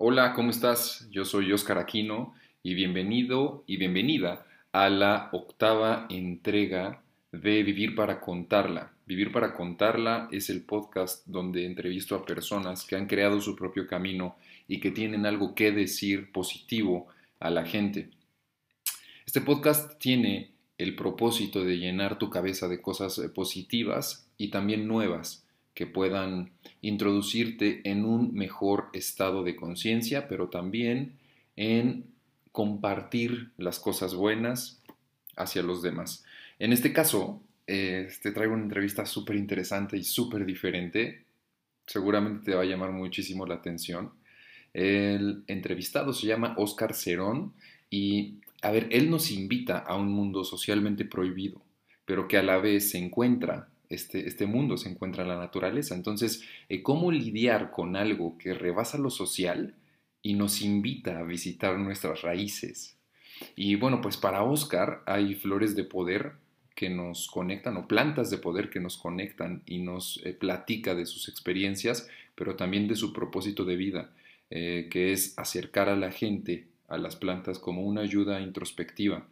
Hola, ¿cómo estás? Yo soy Oscar Aquino y bienvenido y bienvenida a la octava entrega de Vivir para Contarla. Vivir para Contarla es el podcast donde entrevisto a personas que han creado su propio camino y que tienen algo que decir positivo a la gente. Este podcast tiene el propósito de llenar tu cabeza de cosas eh, positivas y también nuevas que puedan introducirte en un mejor estado de conciencia, pero también en compartir las cosas buenas hacia los demás. En este caso, eh, te traigo una entrevista súper interesante y súper diferente. Seguramente te va a llamar muchísimo la atención. El entrevistado se llama Oscar Cerón y, a ver, él nos invita a un mundo socialmente prohibido, pero que a la vez se encuentra, este, este mundo se encuentra en la naturaleza. Entonces, eh, ¿cómo lidiar con algo que rebasa lo social y nos invita a visitar nuestras raíces? Y bueno, pues para Oscar hay flores de poder que nos conectan o plantas de poder que nos conectan y nos eh, platica de sus experiencias, pero también de su propósito de vida, eh, que es acercar a la gente a las plantas como una ayuda introspectiva.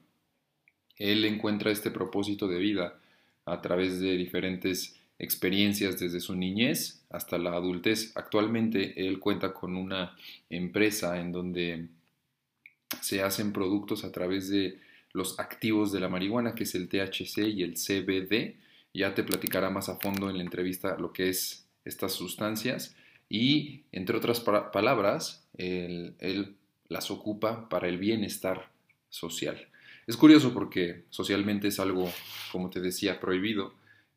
Él encuentra este propósito de vida a través de diferentes experiencias desde su niñez hasta la adultez. Actualmente él cuenta con una empresa en donde se hacen productos a través de los activos de la marihuana, que es el THC y el CBD. Ya te platicará más a fondo en la entrevista lo que es estas sustancias y, entre otras palabras, él, las ocupa para el bienestar social. Es curioso porque socialmente es algo, como te decía, prohibido,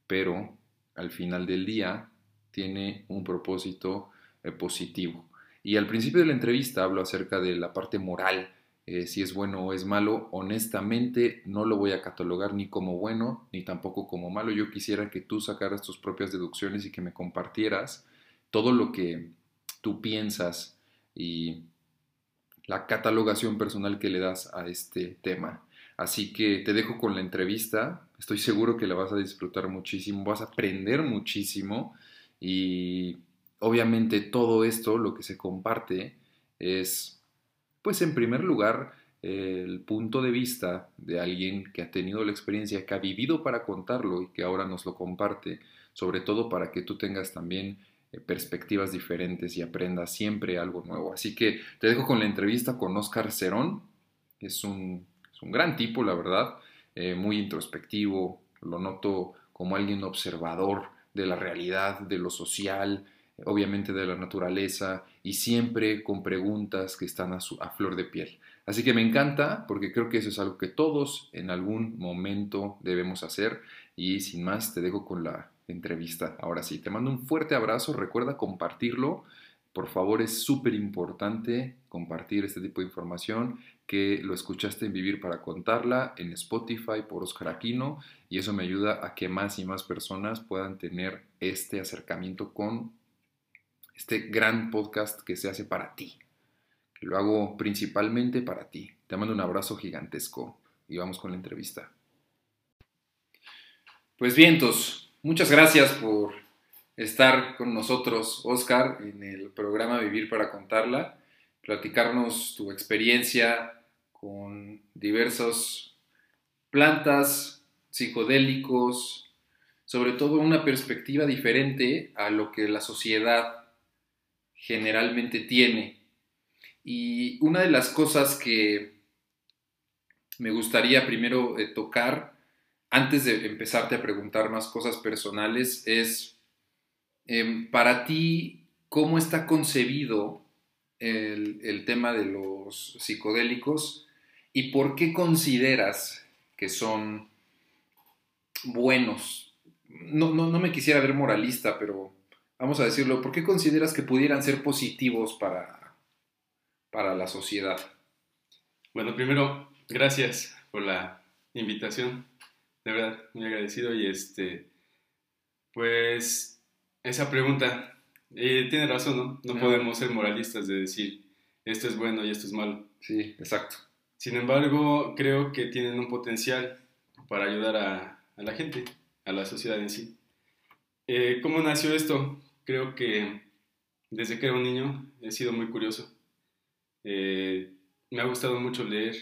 pero al final del día tiene un propósito eh, positivo. Y al principio de la entrevista hablo acerca de la parte moral eh, si es bueno o es malo, honestamente no lo voy a catalogar ni como bueno ni tampoco como malo. Yo quisiera que tú sacaras tus propias deducciones y que me compartieras todo lo que tú piensas y la catalogación personal que le das a este tema. Así que te dejo con la entrevista. Estoy seguro que la vas a disfrutar muchísimo, vas a aprender muchísimo y obviamente todo esto, lo que se comparte, es pues en primer lugar, el punto de vista de alguien que ha tenido la experiencia, que ha vivido para contarlo y que ahora nos lo comparte, sobre todo para que tú tengas también eh, perspectivas diferentes y aprendas siempre algo nuevo. Así que te dejo con la entrevista con Oscar Cerón, es un, un gran tipo, la verdad, eh, muy introspectivo, lo noto como alguien observador de la realidad, de lo social, obviamente de la naturaleza y siempre con preguntas que están a, a flor de piel. Así que me encanta porque creo que eso es algo que todos en algún momento debemos hacer y sin más te dejo con la entrevista. Ahora sí, te mando un fuerte abrazo, recuerda compartirlo. Por favor, es súper importante compartir este tipo de información que lo escuchaste en Vivir para Contarla en Spotify por Oscar Aquino y eso me ayuda a que más y más personas puedan tener este acercamiento con este gran podcast que se hace para ti. lo hago principalmente para ti. Te mando un abrazo gigantesco y vamos con la entrevista. Pues vientos, muchas gracias por estar con nosotros, Oscar, en el programa Vivir para Contarla, platicarnos tu experiencia con diversas plantas, psicodélicos, sobre todo una perspectiva diferente a lo que la sociedad generalmente tiene. Y una de las cosas que me gustaría primero eh, tocar, antes de empezarte a preguntar más cosas personales, es em, para ti, ¿cómo está concebido el, el tema de los psicodélicos y por qué consideras que son buenos? No, no, no me quisiera ver moralista, pero vamos a decirlo, ¿por qué consideras que pudieran ser positivos para, para la sociedad? Bueno, primero, gracias por la invitación. De verdad, muy agradecido. Y este, pues, esa pregunta, eh, tiene razón, ¿no? No podemos ser moralistas de decir esto es bueno y esto es malo. Sí, exacto. Sin embargo, creo que tienen un potencial para ayudar a, a la gente, a la sociedad en sí. Eh, ¿Cómo nació esto? creo que desde que era un niño he sido muy curioso. eh, me ha gustado mucho leer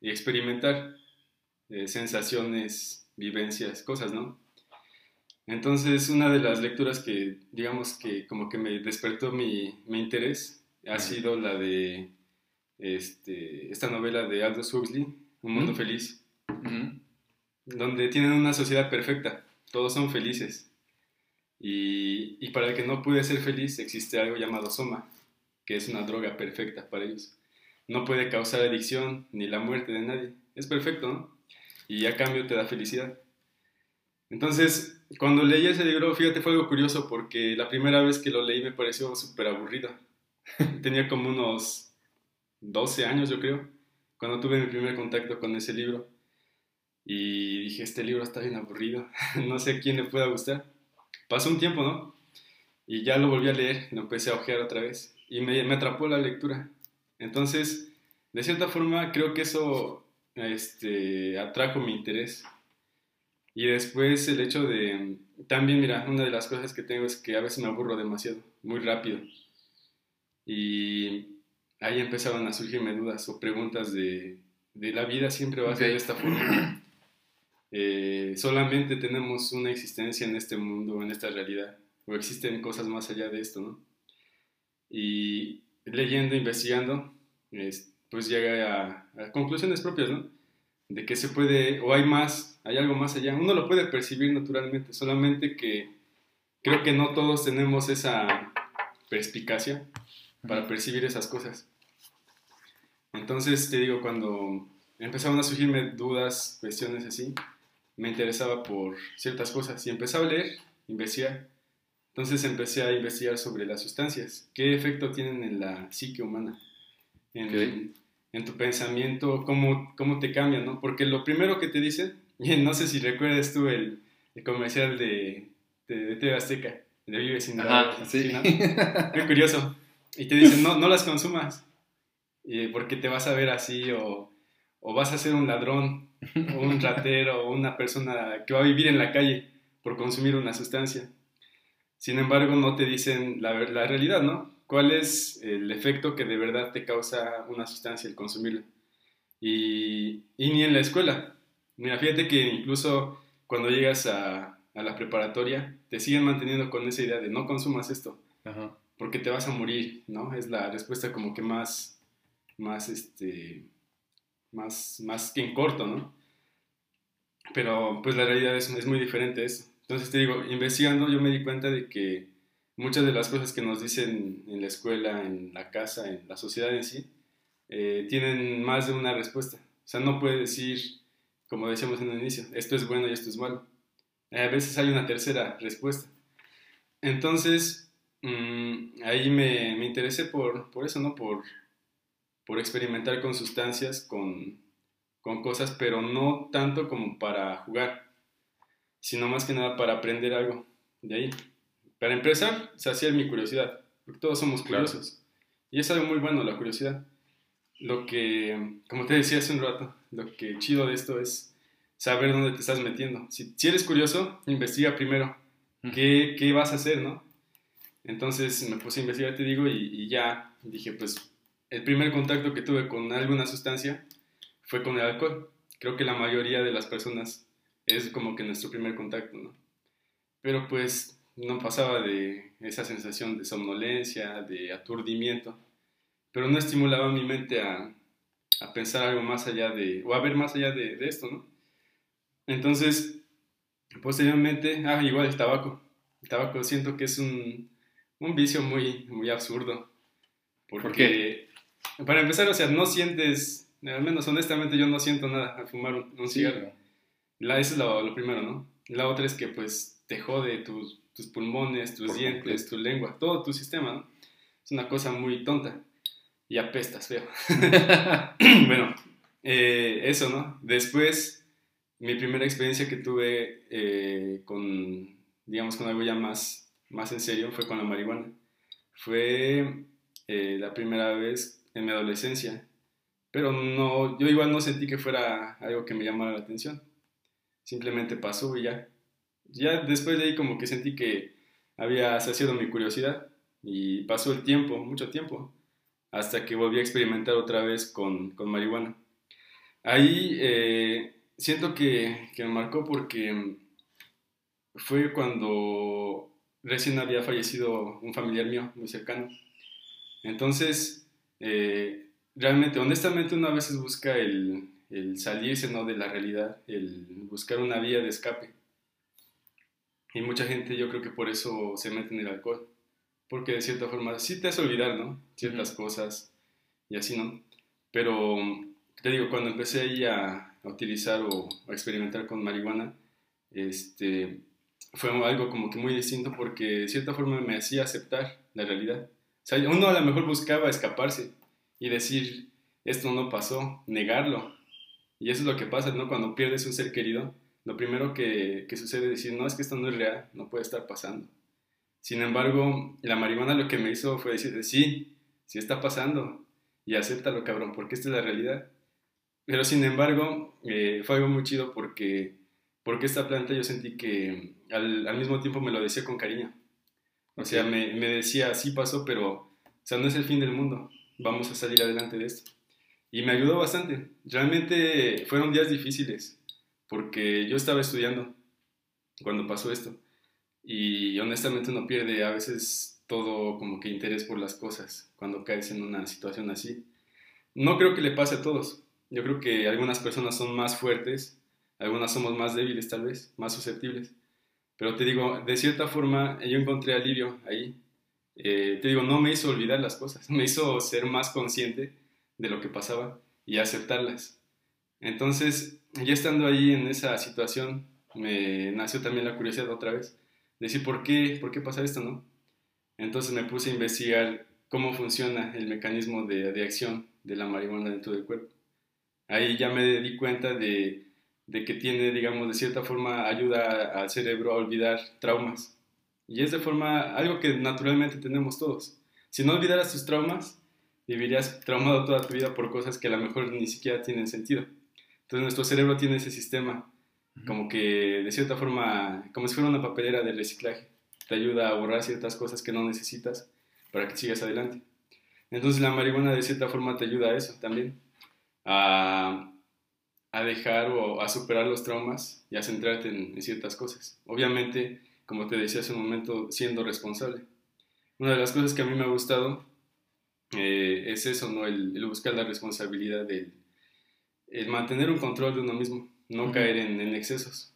y experimentar eh, sensaciones, vivencias, cosas, ¿no? Entonces, una de las lecturas que, digamos que como que me despertó mi, mi interés ha sido la de este, esta novela de Aldous Huxley, Un Mundo Feliz, donde tienen una sociedad perfecta, todos son felices. Y, y, para el que no puede ser feliz existe algo llamado soma, que es una droga perfecta para ellos. No puede causar adicción ni la muerte de nadie. Es perfecto, ¿no? Y a cambio te da felicidad. Entonces, cuando leí ese libro, fíjate, fue algo curioso porque la primera vez que lo leí me pareció súper aburrido. Tenía como unos 12 años, yo creo, cuando tuve mi primer contacto con ese libro. Y dije, este libro está bien aburrido, no sé a quién le pueda gustar. Pasó un tiempo, ¿no? Y ya lo volví a leer, lo empecé a ojear otra vez. Y me, atrapó la lectura. Entonces, de cierta forma, creo que eso este, atrajo mi interés. Y después el hecho de, también mira, una de las cosas que tengo es que a veces me aburro demasiado, muy rápido. Y ahí empezaban a surgirme dudas o preguntas de, de la vida siempre va a ser de esta forma. Eh, solamente tenemos una existencia en este mundo, en esta realidad, o existen cosas más allá de esto, ¿no? Y leyendo, investigando, pues llega a, a conclusiones propias, ¿no? De que se puede, o hay más, hay algo más allá. Uno lo puede percibir naturalmente, solamente que creo que no todos tenemos esa perspicacia para percibir esas cosas. Entonces, te digo, cuando empezaron a surgirme dudas, cuestiones así, me interesaba por ciertas cosas y empezaba a leer, investigar. Entonces empecé a investigar sobre las sustancias, qué efecto tienen en la psique humana, en, en tu pensamiento, cómo, cómo te cambian, ¿no? Porque lo primero que te dicen, no sé si recuerdas tú el, el comercial de, de, TV Azteca, de Vive sin Ajá, sí. Muy curioso. Y te dicen, no, no las consumas, porque te vas a ver así o, o vas a ser un ladrón o un ratero o una persona que va a vivir en la calle por consumir una sustancia. Sin embargo, no te dicen la, la realidad, ¿no? ¿Cuál es el efecto que de verdad te causa una sustancia el consumirla? Y, y ni en la escuela. Mira, fíjate que incluso cuando llegas a, a, la preparatoria, te siguen manteniendo con esa idea de no consumas esto, porque te vas a morir, ¿no? Es la respuesta como que más, más, este, más, más que en corto, ¿no? Pero pues la realidad es, es muy diferente eso. Entonces te digo, investigando yo me di cuenta de que muchas de las cosas que nos dicen en la escuela, en la casa, en la sociedad en sí, eh, tienen más de una respuesta. O sea, no puede decir, como decíamos en el inicio, esto es bueno y esto es malo. A veces hay una tercera respuesta. Entonces, mmm, ahí me, me, interesé por, por eso, ¿no? Por, por experimentar con sustancias, con, con cosas, pero no tanto como para jugar sino más que nada para aprender algo de ahí. Para empezar, saciar mi curiosidad, porque todos somos curiosos. Y es algo muy bueno la curiosidad. Lo que, como te decía hace un rato, lo que chido de esto es saber dónde te estás metiendo. Si, si eres curioso, investiga primero qué, qué, vas a hacer, ¿no? Entonces me puse a investigar, te digo, y, y ya dije, pues el primer contacto que tuve con alguna sustancia fue con el alcohol. Creo que la mayoría de las personas es como que nuestro primer contacto, ¿no? Pero pues no pasaba de esa sensación de somnolencia, de aturdimiento, pero no estimulaba mi mente a, a pensar algo más allá de, o a ver más allá de, de esto, ¿no? Entonces, posteriormente, ah, igual el tabaco. El tabaco siento que es un, un vicio muy, muy absurdo. Porque, ¿Por qué? Para empezar, o sea, no sientes, al menos honestamente yo no siento nada al fumar un, un cigarro. La, eso es lo, primero, ¿no? La otra es que pues te jode tus, tus pulmones, tus dientes, tu lengua, todo tu sistema, ¿no? Es una cosa muy tonta y apestas feo. bueno, eh, eso, ¿no? Después, mi primera experiencia que tuve eh, con, digamos, con algo ya más, más en serio fue con la marihuana. Fue eh, la primera vez en mi adolescencia, pero no, yo igual no sentí que fuera algo que me llamara la atención simplemente pasó y ya. Ya después de ahí como que sentí que había saciado mi curiosidad y pasó el tiempo, mucho tiempo. hasta que volví a experimentar otra vez con, con marihuana. Ahí eh, siento que, que, me marcó porque fue cuando recién había fallecido un familiar mío muy cercano. Entonces, eh, realmente, honestamente, uno a veces busca el, el salirse ¿no? de la realidad, el buscar una vía de escape. Y mucha gente yo creo que por eso se mete en el alcohol, porque de cierta forma sí te hace olvidar, ¿no? Ciertas cosas y así, ¿no? Pero te digo, cuando empecé ahí a, a utilizar o a experimentar con marihuana, este, fue algo como que muy distinto porque de cierta forma me hacía aceptar la realidad. O sea, uno a lo mejor buscaba escaparse y decir, esto no pasó, negarlo, y eso es lo que pasa, ¿no? Cuando pierdes un ser querido, lo primero que, que sucede es decir, no, es que esto no es real, no puede estar pasando. Sin embargo, la marihuana lo que me hizo fue decir, sí, sí está pasando, y acéptalo, cabrón, porque esta es la realidad. Pero sin embargo, eh, fue algo muy chido porque, porque esta planta yo sentí que al, al, mismo tiempo me lo decía con cariño. O sea, me, me decía, sí pasó, pero, o sea, no es el fin del mundo, vamos a salir adelante de esto. Y me ayudó bastante. Realmente fueron días difíciles porque yo estaba estudiando cuando pasó esto. Y honestamente uno pierde a veces todo como que interés por las cosas cuando caes en una situación así. No creo que le pase a todos. Yo creo que algunas personas son más fuertes, algunas somos más débiles tal vez, más susceptibles. Pero te digo, de cierta forma yo encontré alivio ahí. Eh, te digo, no me hizo olvidar las cosas, me hizo ser más consciente de lo que pasaba y aceptarlas. Entonces, ya estando ahí en esa situación, me nació también la curiosidad otra vez, de decir, ¿por qué, por qué pasa esto, no? Entonces me puse a investigar cómo funciona el mecanismo de, de acción de la marihuana dentro del cuerpo. Ahí ya me di cuenta de, de que tiene, digamos, de cierta forma ayuda al cerebro a olvidar traumas. Y es de forma, algo que naturalmente tenemos todos. Si no olvidaras tus traumas, vivirías traumado toda tu vida por cosas que a lo mejor ni siquiera tienen sentido. Entonces nuestro cerebro tiene ese sistema, como que de cierta forma, como si fuera una papelera de reciclaje, te ayuda a borrar ciertas cosas que no necesitas para que sigas adelante. Entonces la marihuana de cierta forma te ayuda a eso también, a, a dejar o a superar los traumas y a centrarte en, en ciertas cosas. Obviamente, como te decía hace un momento, siendo responsable. Una de las cosas que a mí me ha gustado eh, es eso, ¿no? El, buscar la responsabilidad, del el mantener un control de uno mismo, no caer en, en, excesos.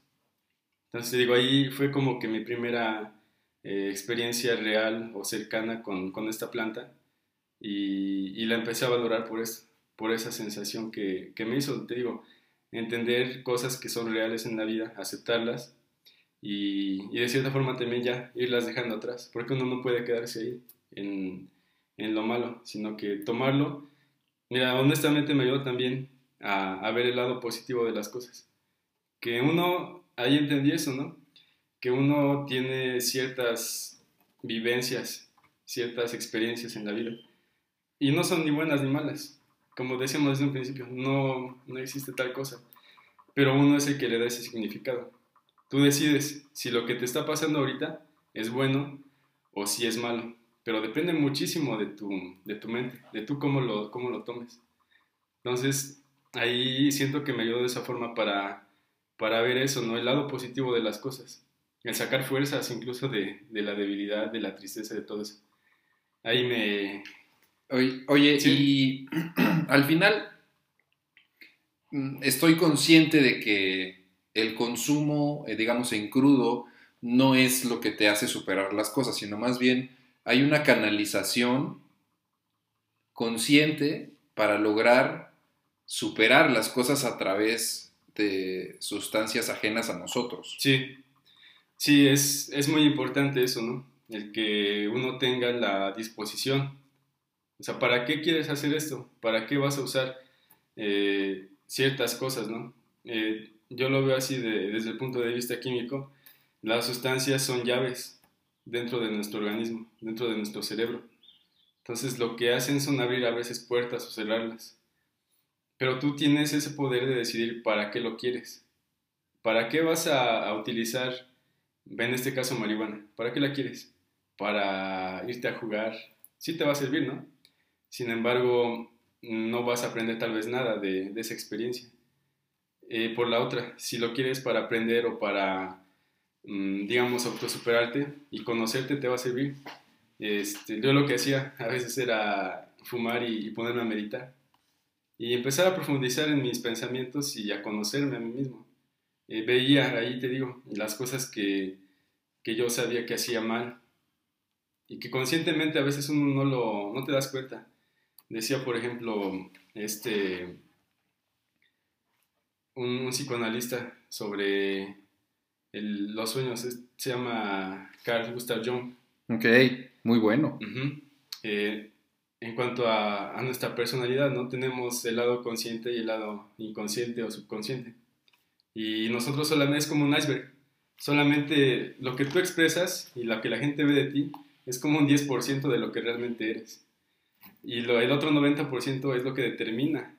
Entonces, digo, ahí fue como que mi primera eh, experiencia real o cercana con, con esta planta y, y, la empecé a valorar por eso, por esa sensación que, que me hizo, te digo, entender cosas que son reales en la vida, aceptarlas y, y, de cierta forma también ya irlas dejando atrás, porque uno no puede quedarse ahí en, en lo malo, sino que tomarlo, mira, honestamente me ayudó también a, a, ver el lado positivo de las cosas. Que uno, ahí entendí eso, ¿no? Que uno tiene ciertas vivencias, ciertas experiencias en la vida. Y no son ni buenas ni malas. Como decíamos desde un principio, no, no existe tal cosa. Pero uno es el que le da ese significado. Tú decides si lo que te está pasando ahorita es bueno o si es malo pero depende muchísimo de tu, de tu mente, de tú cómo lo, cómo lo tomes. Entonces, ahí siento que me ayudó de esa forma para, para ver eso, ¿no? El lado positivo de las cosas, el sacar fuerzas incluso de, de la debilidad, de la tristeza, de todo eso. Ahí me... Oye, oye ¿Sí? y al final mm, estoy consciente de que el consumo, eh, digamos, en crudo, no es lo que te hace superar las cosas, sino más bien hay una canalización consciente para lograr superar las cosas a través de sustancias ajenas a nosotros. Sí, sí, es, es muy importante eso, ¿no? El que uno tenga la disposición. O sea, ¿para qué quieres hacer esto? ¿Para qué vas a usar eh, ciertas cosas, no? Eh, yo lo veo así de, desde el punto de vista químico. Las sustancias son llaves dentro de nuestro organismo, dentro de nuestro cerebro. Entonces lo que hacen son abrir a veces puertas o cerrarlas. Pero tú tienes ese poder de decidir para qué lo quieres. ¿Para qué vas a, a utilizar, en este caso marihuana? ¿Para qué la quieres? Para irte a jugar. Sí te va a servir, ¿no? Sin embargo, no vas a aprender tal vez nada de, esa experiencia. Eh, por la otra, si lo quieres para aprender o para, mm, digamos, autosuperarte y conocerte, te va a servir. Este, yo lo que hacía a veces era fumar y, ponerme a meditar. Y empezar a profundizar en mis pensamientos y a conocerme a mí mismo. Eh, veía, ahí te digo, las cosas que, que yo sabía que hacía mal y que conscientemente a veces uno no, lo, no te das cuenta. Decía, por ejemplo, este, un, psicoanalista sobre los sueños, se llama Carl Gustav Jung. Ok, muy bueno. Eh, en cuanto a, nuestra personalidad, ¿no? Tenemos el lado consciente y el lado inconsciente o subconsciente. Y nosotros solamente es como un iceberg. Solamente lo que tú expresas y lo que la gente ve de ti es como un 10% de lo que realmente eres. Y el otro 90% es lo que determina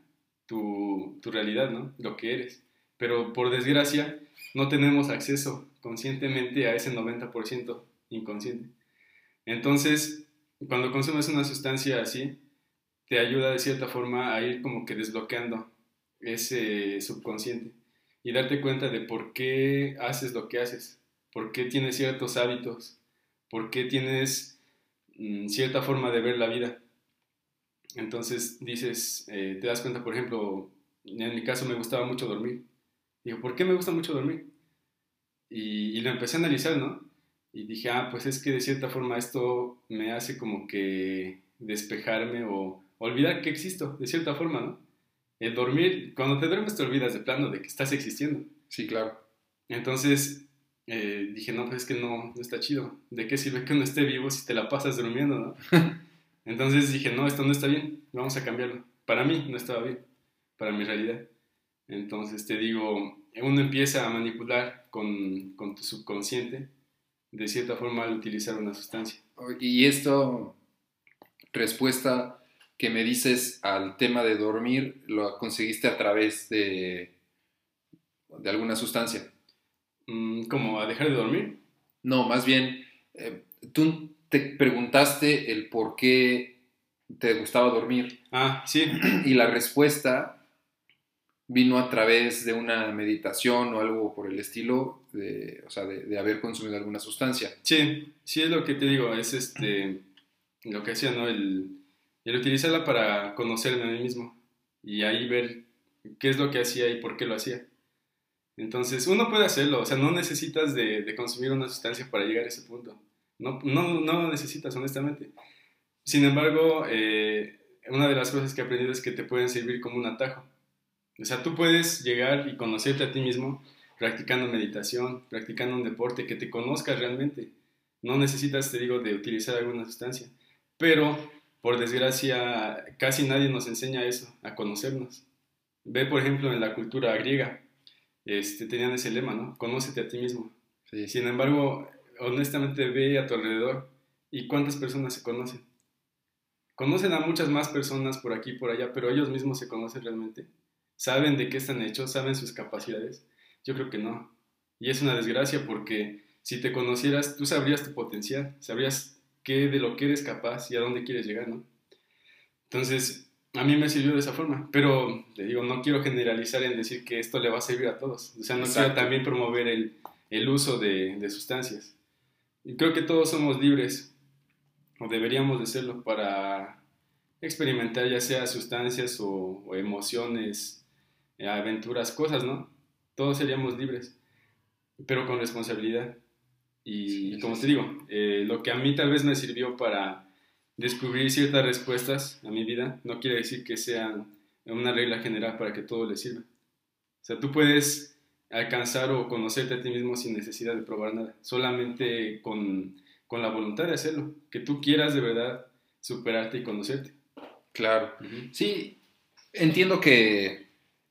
tu, tu realidad, ¿no? Lo que eres. Pero por desgracia, no tenemos acceso conscientemente a ese 90% inconsciente. Entonces, cuando consumes una sustancia así, te ayuda de cierta forma a ir como que desbloqueando ese subconsciente y darte cuenta de por qué haces lo que haces, por qué tienes ciertos hábitos, por qué tienes mm, cierta forma de ver la vida. Entonces dices, eh, te das cuenta, por ejemplo, en mi caso me gustaba mucho dormir. Digo, ¿por qué me gusta mucho dormir? Y, lo empecé a analizar, ¿no? Y dije, ah, pues es que de cierta forma esto me hace como que despejarme o olvidar que existo, de cierta forma, ¿no? El dormir, cuando te duermes te olvidas de plano de que estás existiendo. Sí, claro. Entonces, eh, dije, no, pues es que no, no está chido. ¿De qué sirve que uno esté vivo si te la pasas durmiendo, no? Entonces dije, no, esto no está bien, vamos a cambiarlo. Para mí no estaba bien, para mi realidad. Entonces te digo, uno empieza a manipular con, con tu subconsciente, de cierta forma, al utilizar una sustancia. Y esto, respuesta que me dices al tema de dormir, lo conseguiste a través de, de alguna sustancia. Mm, ¿Cómo? ¿A dejar de dormir? No, más bien, eh, tú te preguntaste el por qué te gustaba dormir. Ah, sí. Y la respuesta vino a través de una meditación o algo por el estilo, de, o sea, de, haber consumido alguna sustancia. Sí, sí es lo que te digo, es este, lo que hacía, ¿no? El, el utilizarla para conocerme a mí mismo y ahí ver qué es lo que hacía y por qué lo hacía. Entonces, uno puede hacerlo, o sea, no necesitas de, consumir una sustancia para llegar a ese punto. No, no, no lo necesitas, honestamente. Sin embargo, eh, una de las cosas que he aprendido es que te pueden servir como un atajo. O sea, tú puedes llegar y conocerte a ti mismo practicando meditación, practicando un deporte, que te conozcas realmente. No necesitas, te digo, de utilizar alguna sustancia. Pero, por desgracia, casi nadie nos enseña eso, a conocernos. Ve, por ejemplo, en la cultura griega este, tenían ese lema, ¿no? Conócete a ti mismo. Sin embargo, honestamente ve a tu alrededor y cuántas personas se conocen. Conocen a muchas más personas por aquí y por allá, pero ellos mismos se conocen realmente. ¿Saben de qué están hechos? ¿Saben sus capacidades? Yo creo que no. Y es una desgracia porque si te conocieras, tú sabrías tu potencial, sabrías qué de lo que eres capaz y a dónde quieres llegar, ¿no? Entonces, a mí me sirvió de esa forma, pero te digo, no quiero generalizar en decir que esto le va a servir a todos. O sea, no quiero también promover el, el uso de, de, sustancias. Y creo que todos somos libres, o deberíamos de serlo, para experimentar ya sea sustancias o, emociones, aventuras, cosas, ¿no? Todos seríamos libres, pero con responsabilidad. Y como te digo, eh, lo que a mí tal vez me sirvió para descubrir ciertas respuestas a mi vida no quiere decir que sean una regla general para que todo le sirva. O sea, tú puedes alcanzar o conocerte a ti mismo sin necesidad de probar nada, solamente con, con la voluntad de hacerlo, que tú quieras de verdad superarte y conocerte. Claro. Sí, entiendo que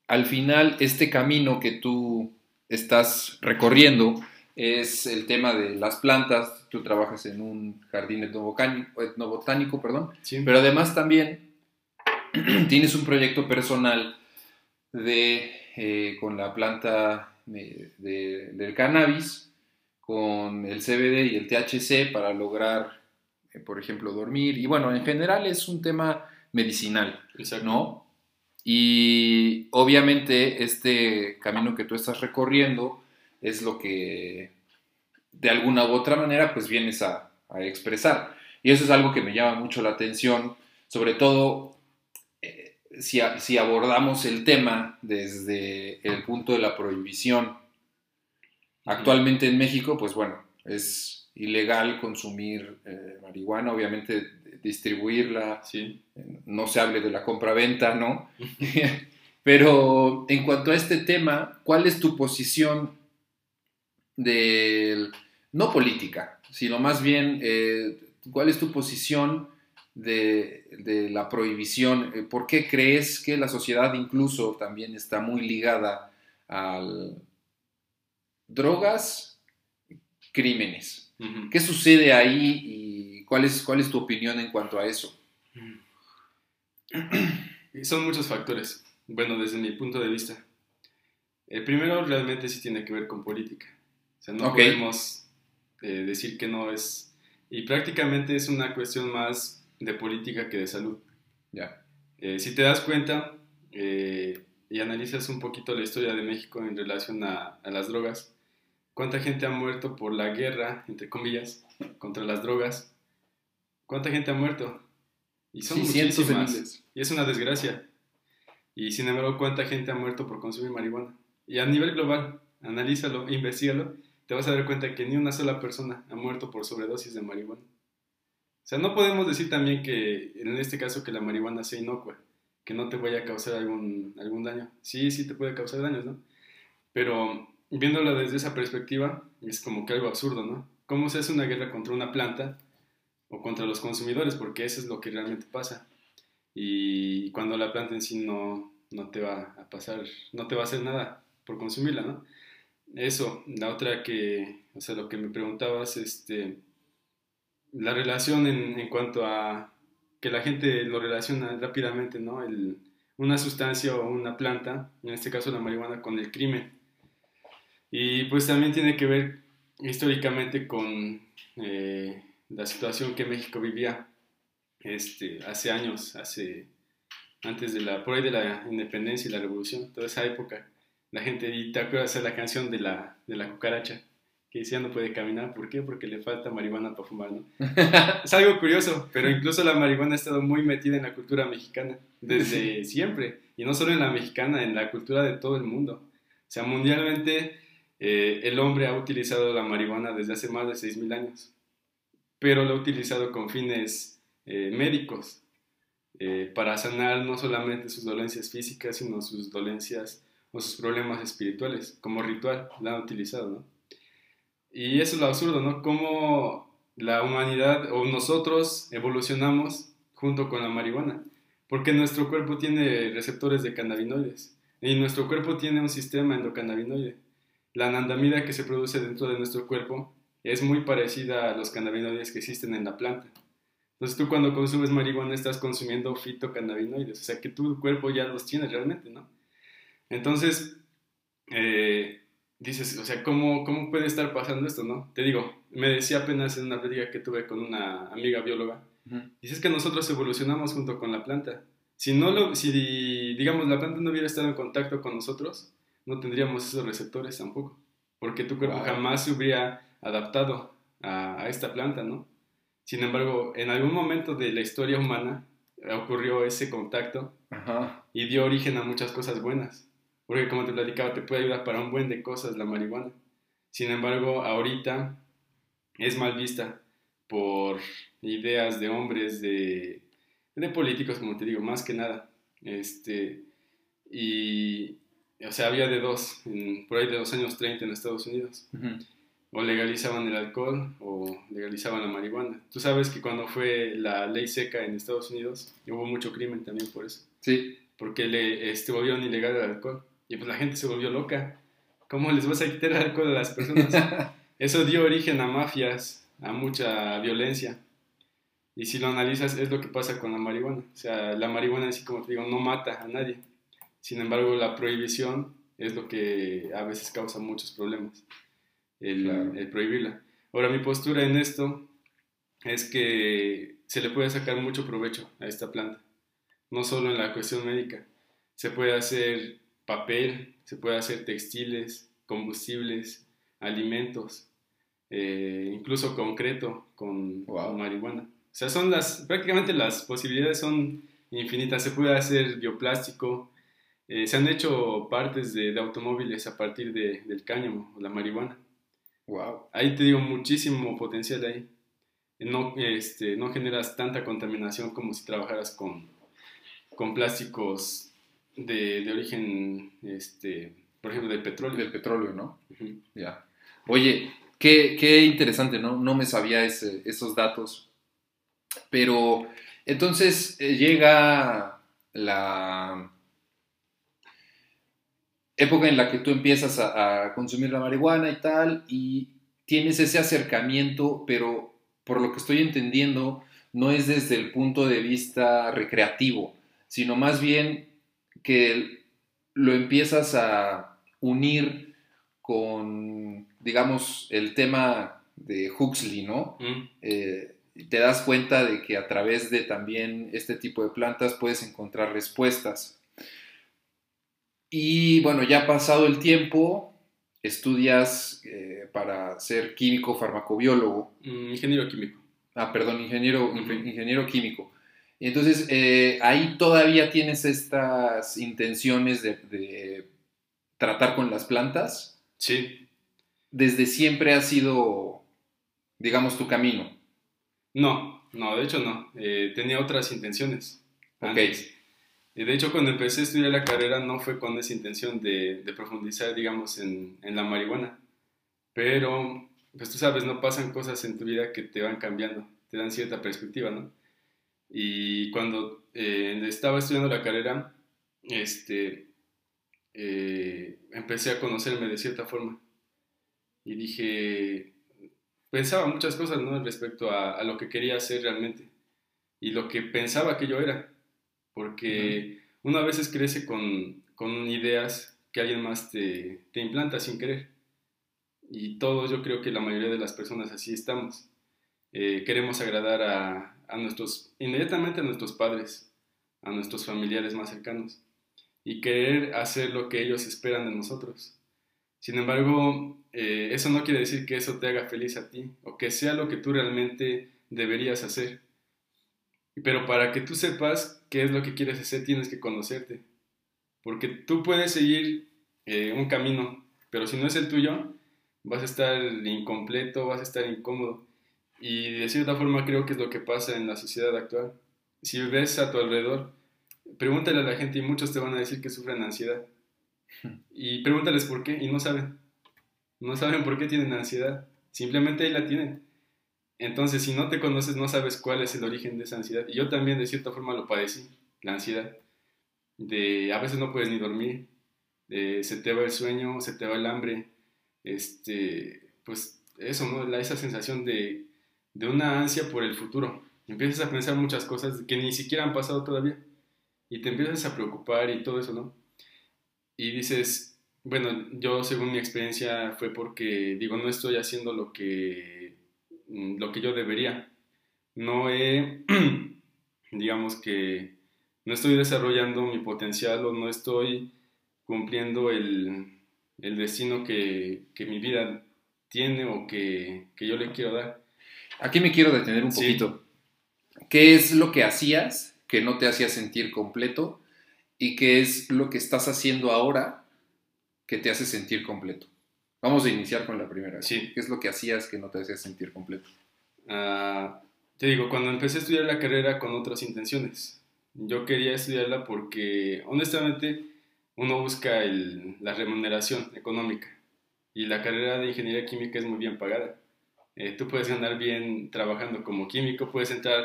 al final este camino que tú estás recorriendo es el tema de las plantas, tú trabajas en un jardín etnobotánico, perdón, pero además también tienes un proyecto personal de, eh, con la planta del cannabis, con el CBD y el THC para lograr, eh, por ejemplo, dormir. Y bueno, en general es un tema medicinal, ¿no? Y obviamente este camino que tú estás recorriendo es lo que de alguna u otra manera pues vienes a, expresar. Y eso es algo que me llama mucho la atención, sobre todo eh, si, si, abordamos el tema desde el punto de la prohibición. Actualmente en México, pues bueno, es ilegal consumir eh, marihuana, obviamente distribuirla, sí. No se hable de la compra-venta, ¿no? Pero en cuanto a este tema, ¿cuál es tu posición de, no política, sino más bien, eh, cuál es tu posición de, de la prohibición? Eh, ¿Por qué crees que la sociedad incluso también está muy ligada al drogas, crímenes? ¿Qué sucede ahí y cuál es, cuál es tu opinión en cuanto a eso? Son muchos factores. Bueno, desde mi punto de vista. El primero realmente sí tiene que ver con política. O sea, no podemos eh, decir que no es... Y prácticamente es una cuestión más de política que de salud. Ya. Eh, si te das cuenta eh, y analizas un poquito la historia de México en relación a, a las drogas, ¿Cuánta gente ha muerto por la guerra, entre comillas, contra las drogas? ¿Cuánta gente ha muerto? Y son muchísimas. Y es una desgracia. Y sin embargo, ¿cuánta gente ha muerto por consumir marihuana? Y a nivel global, analízalo, investigalo, te vas a dar cuenta que ni una sola persona ha muerto por sobredosis de marihuana. O sea, no podemos decir también que, en este caso, que la marihuana sea inocua, que no te vaya a causar algún, algún daño. Sí, sí te puede causar daños, ¿no? Pero viéndolo desde esa perspectiva, es como que algo absurdo, ¿no? ¿Cómo se hace una guerra contra una planta o contra los consumidores? Porque eso es lo que realmente pasa. Y cuando la planta en sí no, no te va a pasar, no te va a hacer nada por consumirla, ¿no? Eso, la otra que, o sea, lo que me preguntabas, este, la relación en, cuanto a que la gente lo relaciona rápidamente, ¿no? El, una sustancia o una planta, en este caso la marihuana, con el crimen. Y pues también tiene que ver históricamente con eh, la situación que México vivía este, hace años, hace, antes de la, por ahí de la independencia y la revolución, toda esa época. La gente, y te acuerdas de la canción de la, de la cucaracha, que decía no puede caminar, ¿por qué? Porque le falta marihuana para fumar, ¿no? es algo curioso, pero incluso la marihuana ha estado muy metida en la cultura mexicana, desde siempre, y no solo en la mexicana, en la cultura de todo el mundo. O sea, mundialmente eh, el hombre ha utilizado la marihuana desde hace más de 6.000 años, pero lo ha utilizado con fines eh, médicos, eh, para sanar no solamente sus dolencias físicas, sino sus dolencias o sus problemas espirituales, como ritual, la han utilizado, ¿no? Y eso es lo absurdo, ¿no? Cómo la humanidad o nosotros evolucionamos junto con la marihuana, porque nuestro cuerpo tiene receptores de cannabinoides y nuestro cuerpo tiene un sistema endocannabinoide la anandamida que se produce dentro de nuestro cuerpo es muy parecida a los cannabinoides que existen en la planta. Entonces tú cuando consumes marihuana estás consumiendo fitocannabinoides, o sea que tu cuerpo ya los tiene realmente, ¿no? Entonces, eh, dices, o sea, ¿cómo, ¿cómo puede estar pasando esto, no? Te digo, me decía apenas en una plática que tuve con una amiga bióloga, dices que nosotros evolucionamos junto con la planta. Si no lo, si digamos la planta no hubiera estado en contacto con nosotros, no tendríamos esos receptores tampoco, porque tu cuerpo jamás se hubiera adaptado a, esta planta, ¿no? Sin embargo, en algún momento de la historia humana ocurrió ese contacto y dio origen a muchas cosas buenas, porque como te platicaba, te puede ayudar para un buen de cosas la marihuana. Sin embargo, ahorita es mal vista por ideas de hombres, de, de políticos, como te digo, más que nada. Este, y, o sea, había de dos, por ahí de los años 30 en Estados Unidos. O legalizaban el alcohol o legalizaban la marihuana. Tú sabes que cuando fue la ley seca en Estados Unidos, hubo mucho crimen también por eso. Sí. Porque le este, volvieron ilegal el alcohol. Y pues la gente se volvió loca. ¿Cómo les vas a quitar el alcohol a las personas? eso dio origen a mafias, a mucha violencia. Y si lo analizas, es lo que pasa con la marihuana. O sea, la marihuana, así como te digo, no mata a nadie sin embargo, la prohibición es lo que a veces causa muchos problemas, el, prohibirla. Ahora, mi postura en esto es que se le puede sacar mucho provecho a esta planta. no solo en la cuestión médica. Se puede hacer papel, se puede hacer textiles, combustibles, alimentos, eh, incluso concreto con, marihuana. O sea, son las, prácticamente las posibilidades son infinitas. Se puede hacer bioplástico, eh, se han hecho partes de, automóviles a partir de, del cáñamo o la marihuana. Wow. Ahí te digo muchísimo potencial ahí. No, este, no generas tanta contaminación como si trabajaras con, con plásticos de, de origen, este, por ejemplo, del petróleo. Del petróleo, ¿no? Ya. Oye, qué, qué, interesante, ¿no? No me sabía ese, esos datos. Pero entonces eh, llega la época en la que tú empiezas a, consumir la marihuana y tal, y tienes ese acercamiento, pero por lo que estoy entendiendo, no es desde el punto de vista recreativo, sino más bien que lo empiezas a unir con, digamos, el tema de Huxley, ¿no? Mm. Eh, te das cuenta de que a través de también este tipo de plantas puedes encontrar respuestas. Y bueno, ya ha pasado el tiempo, estudias eh, para ser químico farmacobiólogo. Mm, ingeniero químico. Ah, perdón, ingeniero, ingeniero químico. Entonces, eh, ahí todavía tienes estas intenciones de, tratar con las plantas. Sí. Desde siempre ha sido, digamos, tu camino. No, no, de hecho no. Eh, tenía otras intenciones. Ok. De hecho, cuando empecé a estudiar la carrera no fue con esa intención de, profundizar, digamos, en, la marihuana. Pero, pues tú sabes, no pasan cosas en tu vida que te van cambiando, te dan cierta perspectiva, ¿no? Y cuando eh, estaba estudiando la carrera, este, eh, empecé a conocerme de cierta forma. Y dije, pensaba muchas cosas, ¿no? Respecto a, a lo que quería hacer realmente. Y lo que pensaba que yo era porque uno a veces crece con, con, ideas que alguien más te, te, implanta sin querer. Y todos, yo creo que la mayoría de las personas así estamos. Eh, queremos agradar a, a, nuestros, inmediatamente a nuestros padres, a nuestros familiares más cercanos, y querer hacer lo que ellos esperan de nosotros. Sin embargo, eh, eso no quiere decir que eso te haga feliz a ti, o que sea lo que tú realmente deberías hacer. Pero para que tú sepas qué es lo que quieres hacer, tienes que conocerte. Porque tú puedes seguir eh, un camino, pero si no es el tuyo, vas a estar incompleto, vas a estar incómodo. Y de cierta forma creo que es lo que pasa en la sociedad actual. Si ves a tu alrededor, pregúntale a la gente y muchos te van a decir que sufren ansiedad. Y pregúntales por qué y no saben. No saben por qué tienen ansiedad. Simplemente ahí la tienen. Entonces, si no te conoces, no sabes cuál es el origen de esa ansiedad. Y yo también, de cierta forma, lo padecí, la ansiedad. De a veces no puedes ni dormir, se te va el sueño, se te va el hambre. Este, pues eso, ¿no? La, esa sensación de, de una ansia por el futuro. Empiezas a pensar muchas cosas que ni siquiera han pasado todavía. Y te empiezas a preocupar y todo eso, ¿no? Y dices, bueno, yo según mi experiencia fue porque, digo, no estoy haciendo lo que lo que yo debería. No he, digamos que, no estoy desarrollando mi potencial o no estoy cumpliendo el, el destino que, que, mi vida tiene o que, que, yo le quiero dar. Aquí me quiero detener un poquito. ¿Qué es lo que hacías que no te hacía sentir completo? ¿Y qué es lo que estás haciendo ahora que te hace sentir completo? Vamos a iniciar con la primera. Sí. ¿Qué es lo que hacías que no te hacía sentir completo? Ah, te digo, cuando empecé a estudiar la carrera con otras intenciones. Yo quería estudiarla porque, honestamente, uno busca la remuneración económica. Y la carrera de ingeniería química es muy bien pagada. Eh, tú puedes ganar bien trabajando como químico, puedes entrar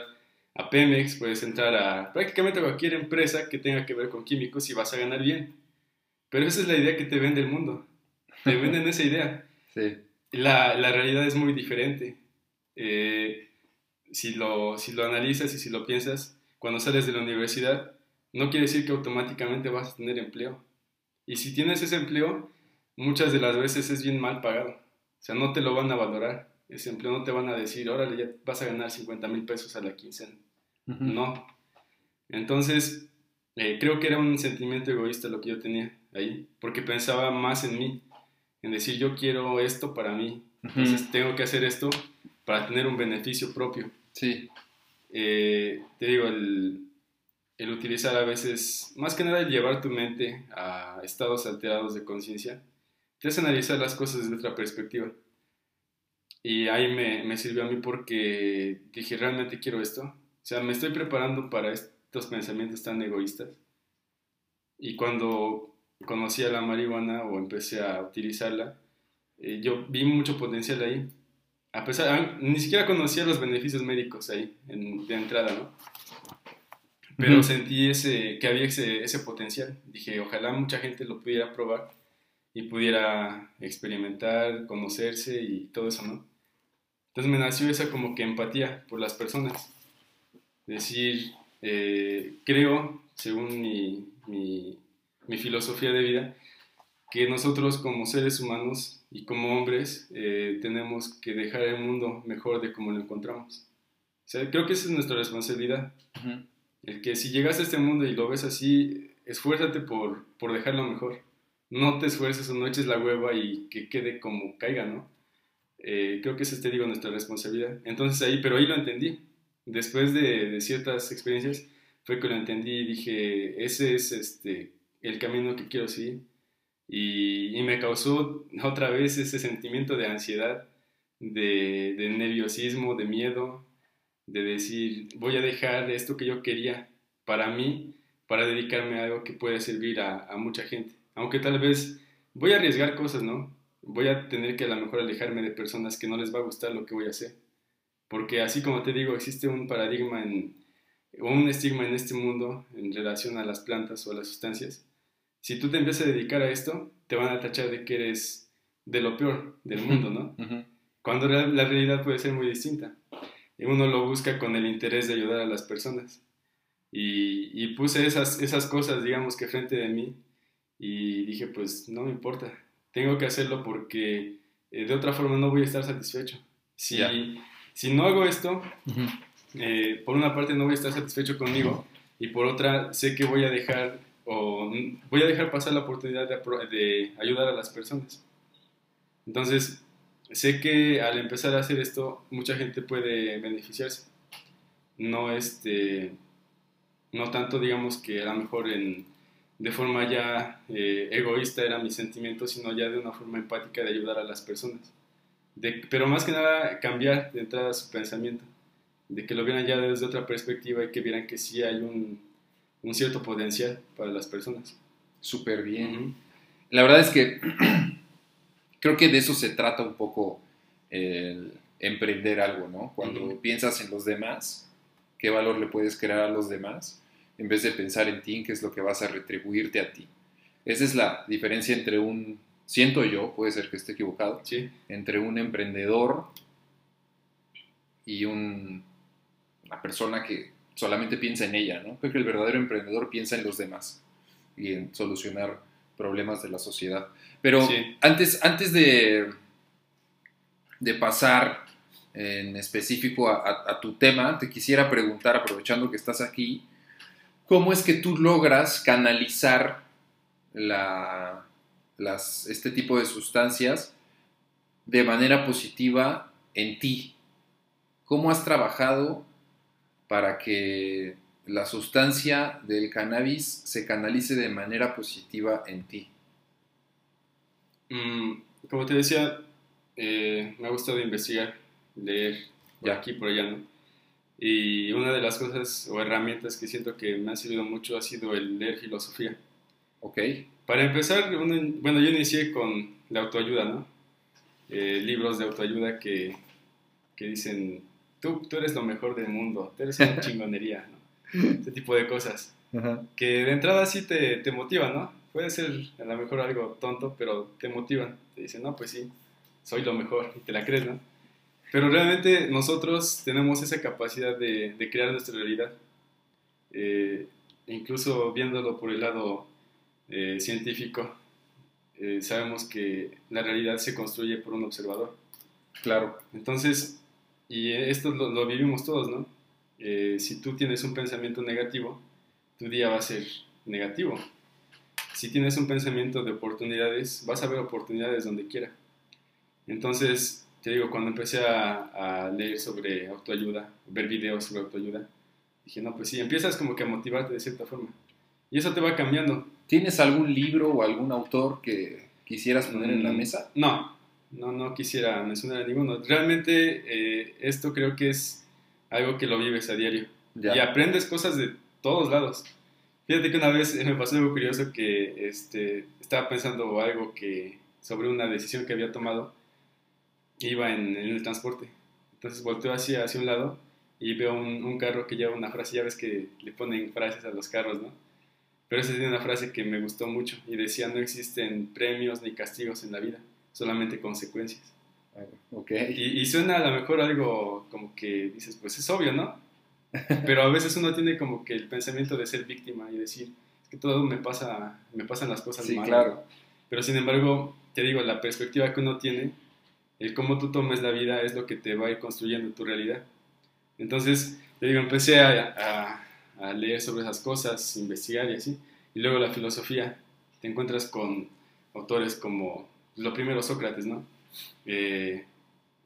a Pemex, puedes entrar a prácticamente cualquier empresa que tenga que ver con químicos y vas a ganar bien. Pero esa es la idea que te vende el mundo te venden esa idea. Sí. La, la realidad es muy diferente. Eh, si, lo, si lo analizas y si lo piensas, cuando sales de la universidad, no quiere decir que automáticamente vas a tener empleo. Y si tienes ese empleo, muchas de las veces es bien mal pagado. O sea, no te lo van a valorar. Ese empleo no te van a decir, órale, ya vas a ganar 50 mil pesos a la quincena. No. Entonces, eh, creo que era un sentimiento egoísta lo que yo tenía ahí, porque pensaba más en mí, en decir yo quiero esto para mí, entonces tengo que hacer esto para tener un beneficio propio. Sí. Eh, te digo, el, el utilizar a veces, más que nada el llevar tu mente a estados alterados de conciencia, te hace analizar las cosas desde otra perspectiva. Y ahí me, me, sirvió a mí porque dije, realmente quiero esto. O sea, me estoy preparando para estos pensamientos tan egoístas. Y cuando conocí a la marihuana o empecé a utilizarla, eh, yo vi mucho potencial ahí. A pesar, ah, ni siquiera conocía los beneficios médicos ahí, en, de entrada, ¿no? Pero sentí ese, que había ese, ese potencial. Dije, ojalá mucha gente lo pudiera probar y pudiera experimentar, conocerse y todo eso, ¿no? Entonces me nació esa como que empatía por las personas. Decir, eh, creo, según mi, mi, mi, filosofía de vida, que nosotros como seres humanos y como hombres eh, tenemos que dejar el mundo mejor de como lo encontramos. O sea, creo que esa es nuestra responsabilidad. El que si llegas a este mundo y lo ves así, esfuérzate por, por dejarlo mejor. No te esfuerces o no eches la hueva y que quede como caiga, ¿no? Eh, creo que esa es, te digo, nuestra responsabilidad. Entonces ahí, pero ahí lo entendí. Después de, de, ciertas experiencias fue que lo entendí y dije, ese es este, el camino que quiero seguir. Y, me causó otra vez ese sentimiento de ansiedad, de, nerviosismo, de miedo, de decir, voy a dejar esto que yo quería para mí, para dedicarme a algo que puede servir a, mucha gente. Aunque tal vez voy a arriesgar cosas, ¿no? Voy a tener que a lo mejor alejarme de personas que no les va a gustar lo que voy a hacer. Porque así como te digo, existe un paradigma o un estigma en este mundo en relación a las plantas o a las sustancias. Si tú te empiezas a dedicar a esto, te van a tachar de que eres de lo peor del mundo, ¿no? Cuando la realidad puede ser muy distinta uno lo busca con el interés de ayudar a las personas. Y, puse esas, esas cosas, digamos, que frente de mí y dije, pues no me importa, tengo que hacerlo porque eh, de otra forma no voy a estar satisfecho. Si, si no hago esto, eh, por una parte no voy a estar satisfecho conmigo y por otra sé que voy a dejar o voy a dejar pasar la oportunidad de, de ayudar a las personas. Entonces, sé que al empezar a hacer esto mucha gente puede beneficiarse. No este no tanto digamos que a lo mejor en, de forma ya eh, egoísta era mi sentimiento, sino ya de una forma empática de ayudar a las personas. De, pero más que nada cambiar de entrada su pensamiento, de que lo vieran ya desde otra perspectiva y que vieran que sí hay un, un cierto potencial para las personas. Súper bien. La verdad es que creo que de eso se trata un poco el emprender algo, ¿no? Cuando piensas en los demás, qué valor le puedes crear a los demás, en vez de pensar en ti, en qué es lo que vas a retribuirte a ti. Esa es la diferencia entre un, siento yo, puede ser que esté equivocado, sí. entre un emprendedor y un, una persona que solamente piensa en ella, ¿no? Creo que el verdadero emprendedor piensa en los demás y en solucionar problemas de la sociedad. Pero antes, antes de, de pasar en específico a, tu tema, te quisiera preguntar, aprovechando que estás aquí, ¿cómo es que tú logras canalizar la, las, este tipo de sustancias de manera positiva en ti? ¿Cómo has trabajado para que la sustancia del cannabis se canalice de manera positiva en ti? Mm, como te decía, eh, me ha gustado investigar, leer ya aquí por allá, ¿no? Y una de las cosas o herramientas que siento que me ha servido mucho ha sido el leer filosofía. Ok. Para empezar, bueno, yo inicié con la autoayuda, ¿no? Eh, libros de autoayuda que, que dicen, tú, tú eres lo mejor del mundo, tú eres una chingonería, ¿no? Este tipo de cosas. Que de entrada sí te, te motivan, ¿no? Puede ser a lo mejor algo tonto, pero te motivan. Te dicen, no, pues sí, soy lo mejor, y te la crees, ¿no? Pero realmente nosotros tenemos esa capacidad de, de crear nuestra realidad. Eh, incluso viéndolo por el lado eh, científico, eh, sabemos que la realidad se construye por un observador. Claro. Entonces, y esto lo, lo vivimos todos, ¿no? si tú tienes un pensamiento negativo, tu día va a ser negativo. Si tienes un pensamiento de oportunidades, vas a ver oportunidades donde quiera. Entonces, te digo, cuando empecé a, a leer sobre autoayuda, ver videos sobre autoayuda, dije, no, pues sí, empiezas como que a motivarte de cierta forma. Y eso te va cambiando. ¿Tienes algún libro o algún autor que quisieras poner en la Mm, mesa? No, no, no quisiera mencionar a ninguno. Realmente eh, esto creo que es algo que lo vives a diario. Ya. Y aprendes cosas de todos lados. Fíjate que una vez me pasó algo curioso que este, estaba pensando algo que sobre una decisión que había tomado. Iba en, en el transporte. Entonces volteo hacia, hacia un lado y veo un, un carro que lleva una frase. Ya ves que le ponen frases a los carros, ¿no? Pero esa tiene una frase que me gustó mucho y decía, no existen premios ni castigos en la vida, solamente consecuencias. Ok. Y, y suena a lo mejor algo como que dices, pues es obvio, ¿no? Pero a veces uno tiene como que el pensamiento de ser víctima y decir, es que todo me pasa, me pasan las cosas Sí, malas. claro. Pero sin embargo, te digo, la perspectiva que uno tiene, el cómo tú tomes la vida es lo que te va a ir construyendo tu realidad. Entonces, te digo, empecé a, a- a leer sobre esas cosas, investigar y así. Y luego la filosofía, te encuentras con autores como, lo primero Sócrates, ¿no? Eh,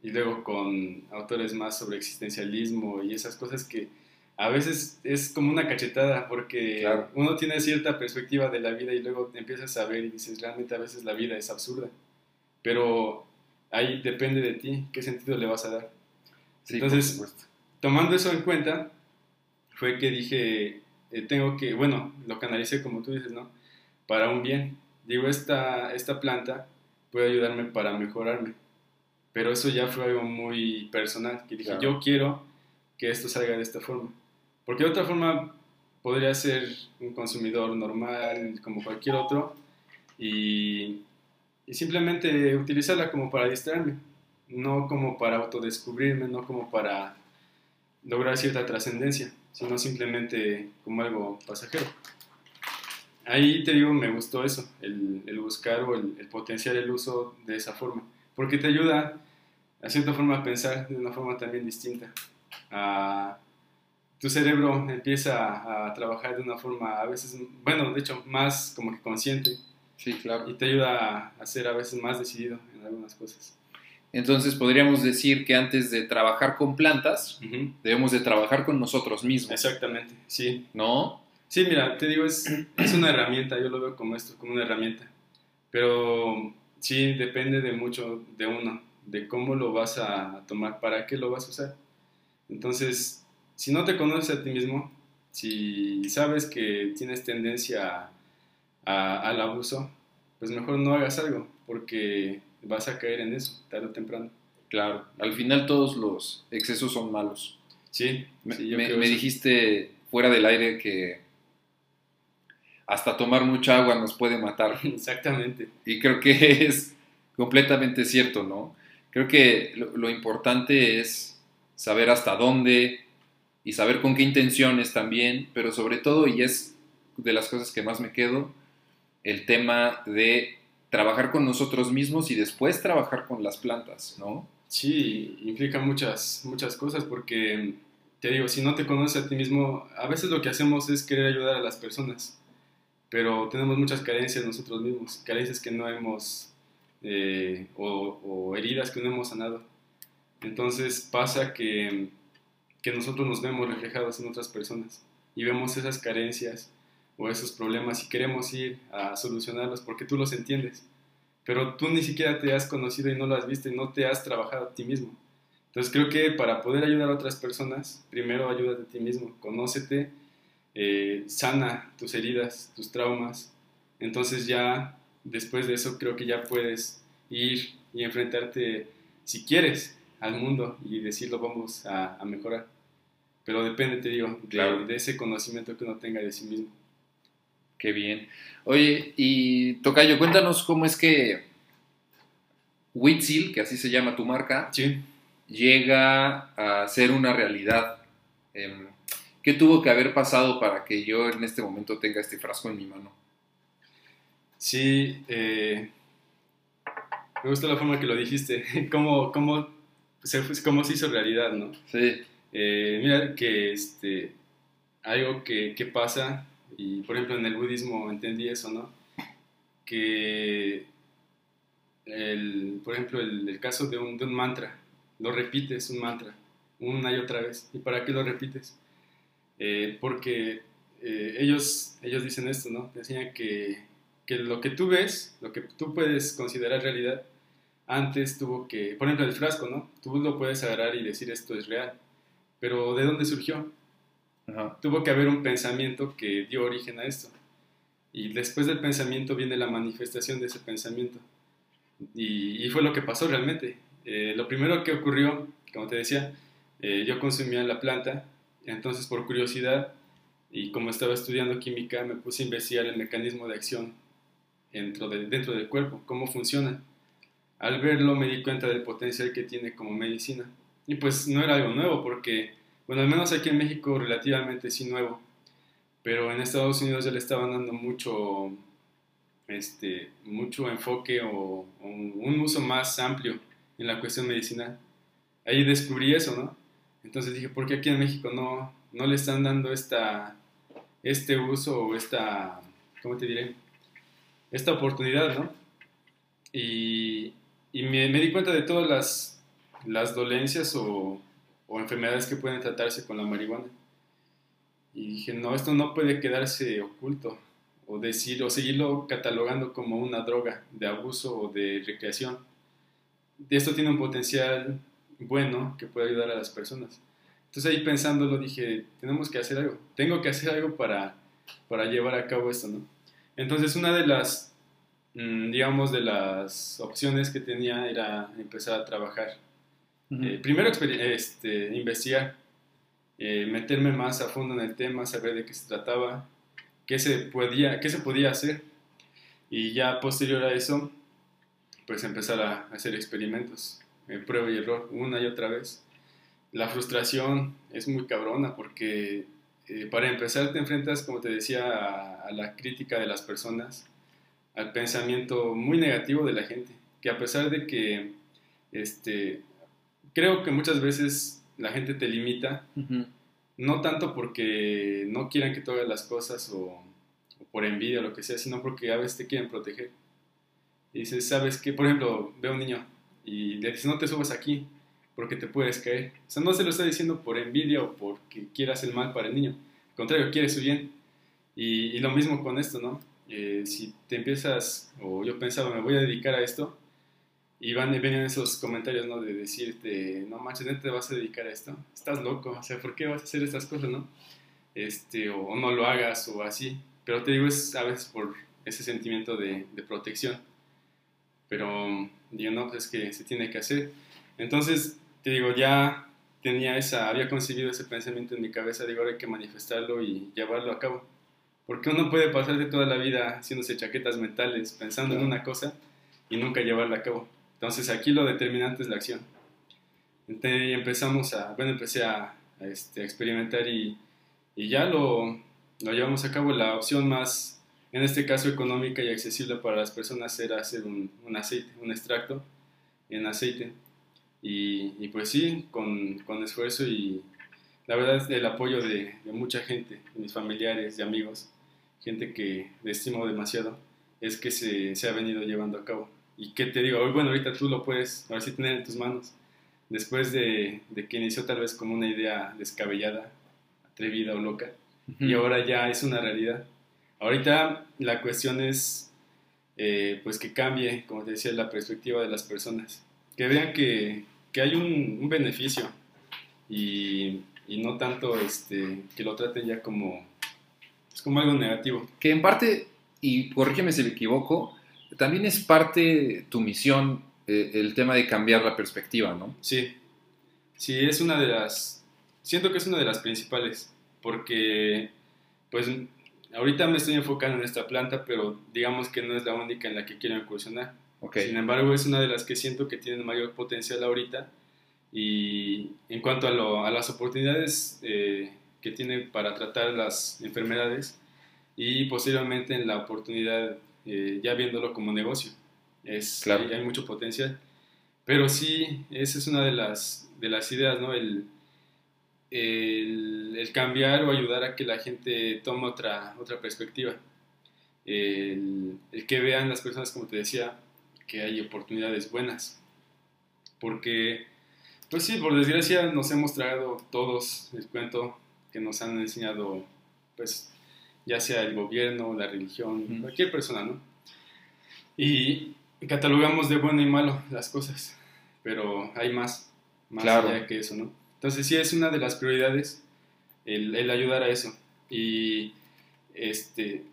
y luego con autores más sobre existencialismo y esas cosas que a veces es como una cachetada porque Claro. uno tiene cierta perspectiva de la vida y luego te empiezas a ver y dices, realmente a veces la vida es absurda. Pero ahí depende de ti qué sentido le vas a dar. Sí, Entonces-. Tomando eso en cuenta, fue que dije, eh, tengo que, bueno, lo canalicé como tú dices, ¿no? Para un bien. Digo, esta, esta planta puede ayudarme para mejorarme. Pero eso ya fue algo muy personal, que dije, Claro. yo quiero que esto salga de esta forma. Porque de otra forma podría ser un consumidor normal, como cualquier otro, y, y simplemente utilizarla como para distraerme, no como para autodescubrirme, no como para lograr cierta trascendencia, sino simplemente como algo pasajero. Ahí te digo, me gustó eso, el, el buscar o el, el potenciar el uso de esa forma, porque te ayuda a cierta forma a pensar de una forma también distinta. A- tu cerebro empieza a trabajar de una forma a veces, bueno, de hecho, más como que consciente Sí, claro. y te ayuda a ser a veces más decidido en algunas cosas. Entonces podríamos decir que antes de trabajar con plantas, Ujú. debemos de trabajar con nosotros mismos, Exactamente, sí. ¿no? Sí, mira, te digo, es, es una herramienta, yo lo veo como esto, como una herramienta. Pero sí, depende de mucho de uno, de cómo lo vas a tomar, para qué lo vas a usar. Entonces, si no te conoces a ti mismo, si sabes que tienes tendencia a- al abuso, pues mejor no hagas algo, porque vas a caer en eso, tarde o temprano. Claro. Al final todos los excesos son malos. Sí, Me, sí, yo me- creo me dijiste fuera del aire que hasta tomar mucha agua nos puede matar. Exactamente. Y creo que es completamente cierto, ¿no? Creo que lo, lo importante es saber hasta dónde y saber con qué intenciones también, pero sobre todo, y es de las cosas que más me quedo, el tema de trabajar con nosotros mismos y después trabajar con las plantas, ¿no? Sí, implica muchas, muchas cosas porque, te digo, si no te conoces a ti mismo, a veces lo que hacemos es querer ayudar a las personas, pero tenemos muchas carencias nosotros mismos, carencias que no hemos, eh, o, heridas que no hemos sanado. Entonces pasa que, que nosotros nos vemos reflejados en otras personas y vemos esas carencias o esos problemas y queremos ir a solucionarlos porque tú los entiendes pero tú ni siquiera te has conocido y no lo has visto y no te has trabajado a ti mismo. Entonces creo que para poder ayudar a otras personas, primero ayúdate a ti mismo, conócete, eh, sana tus heridas, tus traumas. Entonces ya después de eso creo que ya puedes ir y enfrentarte, si quieres, al mundo y decirlo vamos a, a mejorar. Pero depende, te digo, de- Claro. de ese conocimiento que uno tenga de sí mismo. Qué bien. Oye, y Tocayo, cuéntanos cómo es que Witzel, que así se llama tu marca, Sí. llega a ser una realidad. ¿Qué tuvo que haber pasado para que yo en este momento tenga este frasco en mi mano? Sí, eh, me gusta la forma que lo dijiste, cómo, cómo, se, cómo se hizo realidad, ¿no? Sí, Eh, mira que este, algo que, que pasa y por ejemplo en el budismo entendí eso, ¿no? Que, el, por ejemplo, el, caso de un, de un mantra, lo repites un mantra una y otra vez. ¿Y para qué lo repites? Eh, porque eh, ellos, ellos dicen esto, ¿no? Te enseñan que, que, lo que tú ves, lo que tú puedes considerar realidad, antes tuvo que, por ejemplo, el frasco, ¿no? Tú lo puedes agarrar y decir esto es real, pero ¿de dónde surgió? Tuvo que haber un pensamiento que dio origen a esto. Y después del pensamiento viene la manifestación de ese pensamiento. Y, fue lo que pasó realmente. Eh, lo primero que ocurrió, como te decía, eh, yo consumía la planta, entonces por curiosidad y como estaba estudiando química me puse a investigar el mecanismo de acción dentro, dentro del cuerpo, cómo funciona. Al verlo me di cuenta del potencial que tiene como medicina. Y pues no era algo nuevo porque, bueno, al menos aquí en México relativamente sí nuevo, pero en Estados Unidos ya le estaban dando mucho, este, mucho enfoque o, o un uso más amplio en la cuestión medicinal. Ahí descubrí eso, ¿no? Entonces dije, ¿por qué aquí en México no, no le están dando esta, este uso o esta, ¿cómo te diré? Esta oportunidad, ¿no? Y, y me, me, di cuenta de todas las, las dolencias o, o, enfermedades que pueden tratarse con la marihuana. Y dije, no, esto no puede quedarse oculto o decir o seguirlo catalogando como una droga de abuso o de recreación. Esto tiene un potencial bueno que puede ayudar a las personas. Entonces ahí pensándolo dije, tenemos que hacer algo, tengo que hacer algo para, para llevar a cabo esto, ¿no? Entonces una de las, mm, digamos, de las opciones que tenía era empezar a trabajar. Eh, primero este, investigar, eh, meterme más a fondo en el tema, saber de qué se trataba, qué se podía, qué se podía hacer. Y ya posterior a eso, pues empezar a hacer experimentos prueba y error una y otra vez. La frustración es muy cabrona porque eh, para empezar te enfrentas, como te decía, a, la crítica de las personas, al pensamiento muy negativo de la gente, que a pesar de que este, creo que muchas veces la gente te limita, no tanto porque no quieran que tú hagas las cosas o, o, por envidia o lo que sea, sino porque a veces te quieren proteger. Y dices, ¿sabes qué? Por ejemplo, veo un niño, y le dice, no te subas aquí porque te puedes caer. O sea, no se lo está diciendo por envidia o porque quieras el mal para el niño. Al contrario, quiere su bien. Y, lo mismo con esto, ¿no? Eh, si te empiezas, o yo pensaba, me voy a dedicar a esto, y van y vienen esos comentarios, ¿no? De decirte, no manches, ¿no te vas a dedicar a esto? Estás loco, o sea, ¿por qué vas a hacer estas cosas, no? Este, o, no lo hagas, o así. Pero te digo, es a veces por ese sentimiento de, de protección. Pero digo, no, pues es que se tiene que hacer. Entonces, te digo, ya tenía esa, había concebido ese pensamiento en mi cabeza, digo, ahora hay que manifestarlo y llevarlo a cabo. Porque uno puede pasarse toda la vida haciéndose chaquetas mentales, pensando en una cosa y nunca llevarla a cabo. Entonces aquí lo determinante es la acción. Entonces empezamos a, bueno, empecé a, este, experimentar y, y ya lo, lo llevamos a cabo. La opción más en este caso económica y accesible para las personas era hacer un, un aceite, un extracto en aceite. Y, y pues sí, con, con, esfuerzo y la verdad es el apoyo de, de, mucha gente, de mis familiares, de amigos, gente que estimo demasiado, es que se, se ha venido llevando a cabo. Y que te digo, bueno, ahorita tú lo puedes, ahora sí tener en tus manos. Después de, de que inició tal vez como una idea descabellada, atrevida o loca, y ahora ya es una realidad Ahorita la cuestión es eh, pues que cambie, como te decía, la perspectiva de las personas, que vean que, que hay un, beneficio y, y, no tanto este, que lo traten ya como, es como algo negativo. Que en parte, y corrígeme si me equivoco, también es parte tu misión eh, el tema de cambiar la perspectiva, ¿no? Sí, sí, es una de las, siento que es una de las principales, porque pues ahorita me estoy enfocando en esta planta, pero digamos que no es la única en la que quiero incursionar. Sin embargo, es una de las que siento que tienen mayor potencial ahorita. Y en cuanto a, las oportunidades eh, que tiene para tratar las enfermedades y posiblemente en la oportunidad, eh, ya viéndolo como negocio, es, claro. hay, mucho potencial. Pero sí, esa es una de las, de las ideas, ¿no? El, el, el, cambiar o ayudar a que la gente tome otra, otra perspectiva. El, el, que vean las personas, como te decía, que hay oportunidades buenas. Porque, pues sí, por desgracia nos hemos tragado todos, les cuento, que nos han enseñado, pues, ya sea el gobierno, la religión, cualquier persona, ¿no? Y catalogamos de bueno y malo las cosas, pero hay más, más allá que eso, ¿no? Entonces sí es una de las prioridades el, el, ayudar a eso. Y este,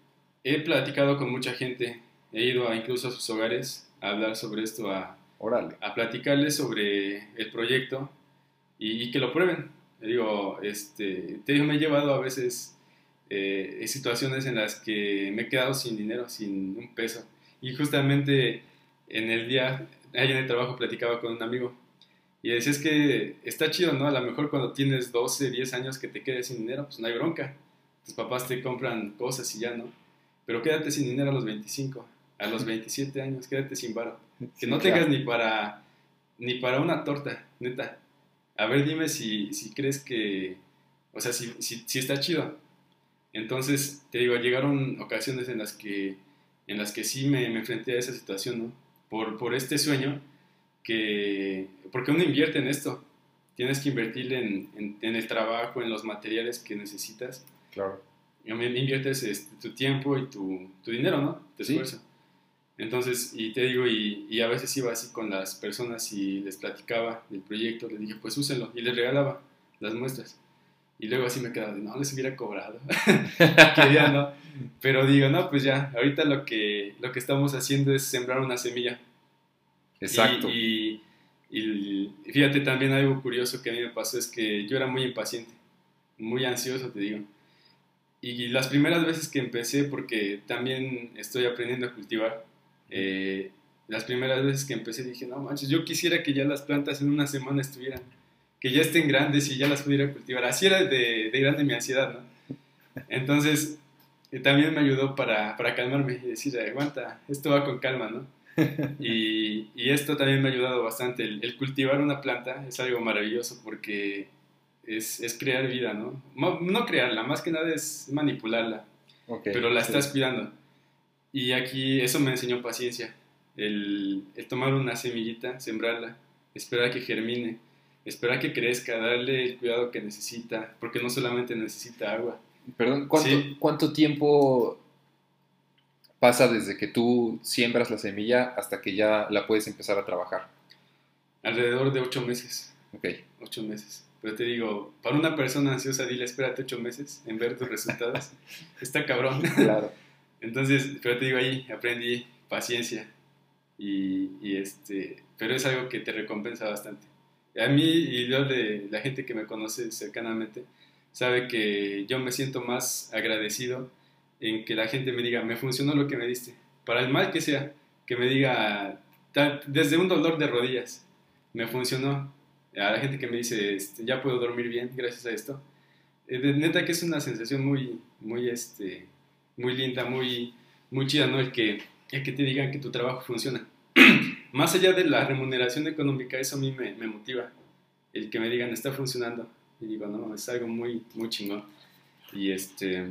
he platicado con mucha gente, he ido a, incluso a sus hogares a hablar sobre esto, a, a platicarles sobre el proyecto y, que lo prueben. digo, este, te digo, me he llevado a veces eh, situaciones en las que me he quedado sin dinero, sin un peso. Y justamente en el día, ahí en el trabajo platicaba con un amigo y decía, es que está chido, ¿no? A lo mejor cuando tienes 12, 10 años que te quedes sin dinero, pues no hay bronca. Tus papás te compran cosas y ya, ¿no? Pero quédate sin dinero a los 25, a los 27 años, quédate sin varo. Que no tengas ni para, ni para una torta, neta. A ver, dime si, si crees que, o sea, si, si, si está chido. Entonces, te digo, llegaron ocasiones en las que, en las que sí me, me enfrenté a esa situación, ¿no? Por, por este sueño que, porque uno invierte en esto, tienes que invertir en, en, el trabajo, en los materiales que necesitas. Claro. Inviertes este, tu tiempo y tu, tu, dinero, ¿no? Tu esfuerzo. Entonces, y te digo, y, y, a veces iba así con las personas y les platicaba del proyecto, les dije, pues úsenlo, y les regalaba las muestras. Y luego así me quedaba, no, les hubiera cobrado. Quería, ¿no? Pero digo, no, pues ya, ahorita lo que, lo que estamos haciendo es sembrar una semilla Exacto. Y, y, fíjate también algo curioso que a mí me pasó es que yo era muy impaciente, muy ansioso, te digo. Y las primeras veces que empecé, porque también estoy aprendiendo a cultivar, eh, las primeras veces que empecé dije, no manches, yo quisiera que ya las plantas en una semana estuvieran, que ya estén grandes y ya las pudiera cultivar. Así era de, de grande mi ansiedad, ¿no? Entonces, eh, también me ayudó para, para calmarme y decir, aguanta, esto va con calma, ¿no? y, y, esto también me ha ayudado bastante. El, cultivar una planta es algo maravilloso porque es, es crear vida, ¿no? ¿no? crearla, más que nada es manipularla, pero la estás cuidando. Y aquí eso me enseñó paciencia. El, el, tomar una semillita, sembrarla, esperar a que germine, esperar a que crezca, darle el cuidado que necesita, porque no solamente necesita agua. Perdón, ¿cuánto, ¿cuánto tiempo pasa desde que tú siembras la semilla hasta que ya la puedes empezar a trabajar? Alrededor de ocho meses. Ok. Ocho meses. Pero te digo, para una persona ansiosa, dile, espérate ocho meses en ver tus resultados. Está cabrón. Claro. Entonces, pero te digo ahí, aprendí paciencia. Y, y, este, pero es algo que te recompensa bastante. A mí y yo de la gente que me conoce cercanamente, sabe que yo me siento más agradecido en que la gente me diga, me funcionó lo que me diste, para el mal que sea, que me diga, desde un dolor de rodillas, me funcionó. A la gente que me dice, este, ya puedo dormir bien gracias a esto. Eh, de, neta que es una sensación muy, muy, este, muy linda, muy, muy chida, ¿no? El que, el que te digan que tu trabajo funciona. Más allá de la remuneración económica, eso a mí me, motiva. El que me digan, está funcionando. Y digo, no, es algo muy, muy chingón. Y este,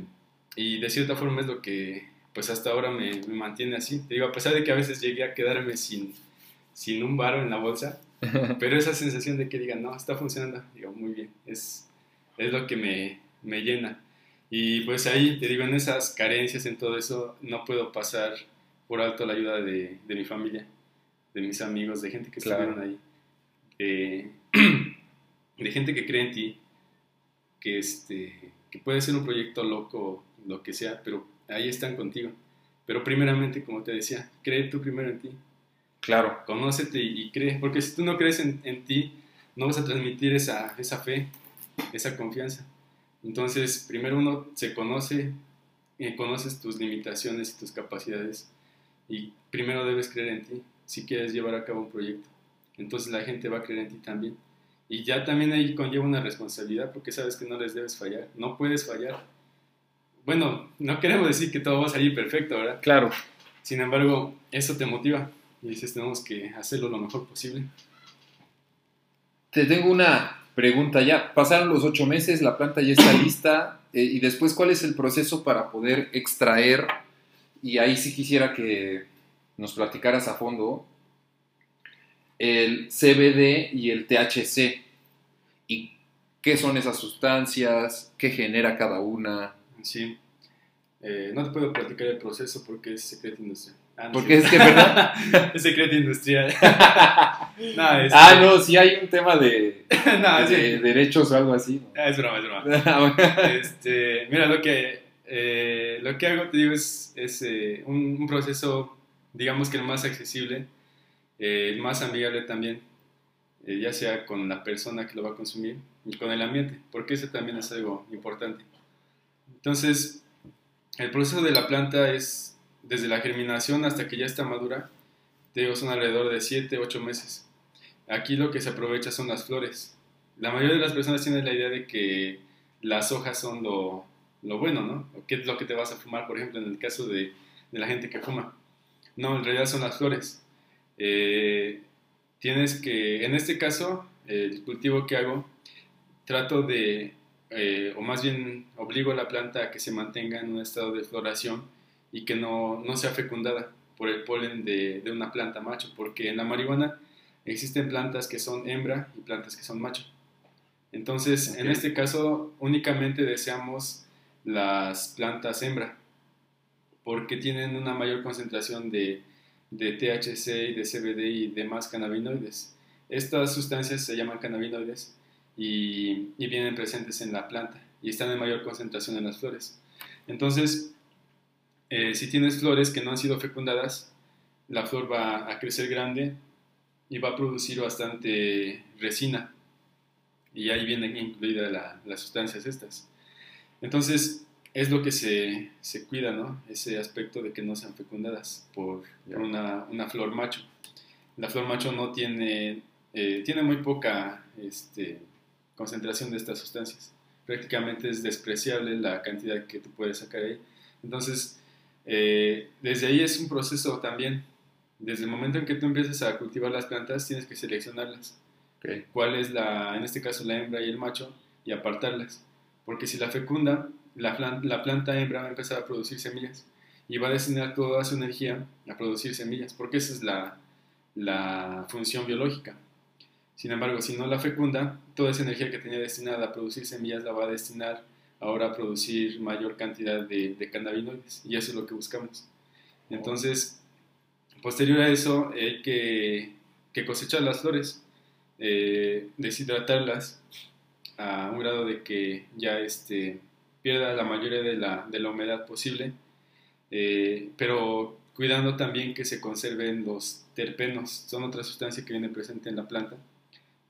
y de cierta forma es lo que pues hasta ahora me, me, mantiene así. Te digo, a pesar de que a veces llegué a quedarme sin, sin un varo en la bolsa, pero esa sensación de que digan, no, está funcionando, digo, muy bien, es, es lo que me, me llena. Y pues ahí, te digo, en esas carencias, en todo eso, no puedo pasar por alto la ayuda de, de mi familia, de mis amigos, de gente que claro. estuvieron ahí, eh, de gente que cree en ti, que, este, que puede ser un proyecto loco lo que sea, pero ahí están contigo. Pero primeramente, como te decía, cree tú primero en ti. Claro. Conócete y, cree, porque si tú no crees en, en, ti, no vas a transmitir esa, esa fe, esa confianza. Entonces, primero uno se conoce, eh, conoces tus limitaciones y tus capacidades, y primero debes creer en ti si quieres llevar a cabo un proyecto. Entonces la gente va a creer en ti también. Y ya también ahí conlleva una responsabilidad porque sabes que no les debes fallar, no puedes fallar bueno, no queremos decir que todo va a salir perfecto, ¿verdad? Claro. Sin embargo, eso te motiva y dices, tenemos que hacerlo lo mejor posible. Te tengo una, Pregunta ya, pasaron los ocho meses, la planta ya está lista, eh, y después, ¿cuál es el proceso para poder extraer? Y ahí sí quisiera que nos platicaras a fondo el CBD y el THC. ¿Y qué son esas sustancias? ¿Qué genera cada una? Sí. Eh, no te puedo platicar el proceso porque es secreto industrial. Ah, porque es que, ¿verdad? es secreto industrial. no, Ah, no, sí hay un tema de, de derechos o algo así. Ah, es broma, es broma. Ah, este, mira, lo que, eh, lo que hago, te digo, es, es eh, un, proceso, digamos que el más accesible, el más amigable también, ya sea con la persona que lo va a consumir y con el ambiente, porque eso también es algo importante. Entonces, el proceso de la planta es desde la germinación hasta que ya está madura, te digo, son alrededor de 7, 8 meses. Aquí lo que se aprovecha son las flores. La mayoría de las personas tienen la idea de que las hojas son lo, lo bueno, ¿no? Qué es lo que te vas a fumar, por ejemplo, en el caso de, de la gente que fuma. No, en realidad son las flores. Eh, tienes que, en este caso, el cultivo que hago, trato de, eh, o más bien obligo a la planta a que se mantenga en un estado de floración y que no, no sea fecundada por el polen de, de, una planta macho, porque en la marihuana existen plantas que son hembra y plantas que son macho. Entonces, en este caso, únicamente deseamos las plantas hembra, porque tienen una mayor concentración de, de THC y de CBD y demás cannabinoides. Estas sustancias se llaman cannabinoides y, y, vienen presentes en la planta y están en mayor concentración en las flores. Entonces, eh, si tienes flores que no han sido fecundadas, la flor va a crecer grande y va a producir bastante resina. Y ahí vienen incluidas las sustancias estas. Entonces, es lo que se, se, cuida, ¿no? Ese aspecto de que no sean fecundadas por, una, una, flor macho. La flor macho no tiene, eh, tiene muy poca este, concentración de estas sustancias. Prácticamente es despreciable la cantidad que tú puedes sacar ahí. Entonces, eh, desde ahí es un proceso también. Desde el momento en que tú empiezas a cultivar las plantas, tienes que seleccionarlas. ¿Cuál es la, en este caso, la hembra y el macho? Y apartarlas. Porque si la fecunda, la, la planta hembra va a empezar a producir semillas y va a destinar toda su energía a producir semillas, porque esa es la, la función biológica. Sin embargo, si no la fecunda, toda esa energía que tenía destinada a producir semillas la va a destinar ahora producir mayor cantidad de, de cannabinoides y eso es lo que buscamos. Entonces, posterior a eso hay que, que cosechar las flores, eh, deshidratarlas a un grado de que ya este, pierda la mayoría de la, de la humedad posible, eh, pero cuidando también que se conserven los terpenos, son otra sustancia que viene presente en la planta,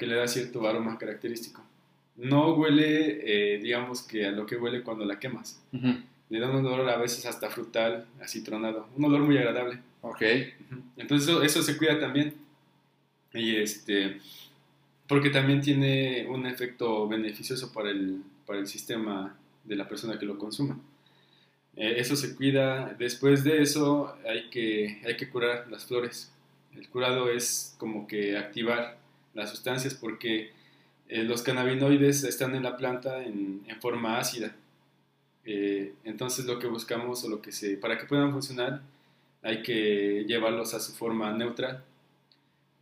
que le da cierto aroma característico no huele, eh, digamos que a lo que huele cuando la quemas. Le da un olor a veces hasta frutal, así tronado. Un olor muy agradable. Ok. Entonces eso, se cuida también. Y este, porque también tiene un efecto beneficioso para el, para el sistema de la persona que lo consuma. Eh, eso se cuida. Después de eso hay que, hay que curar las flores. El curado es como que activar las sustancias porque eh, los cannabinoides están en la planta en, forma ácida. Eh, entonces lo que buscamos o lo que se, para que puedan funcionar hay que llevarlos a su forma neutral.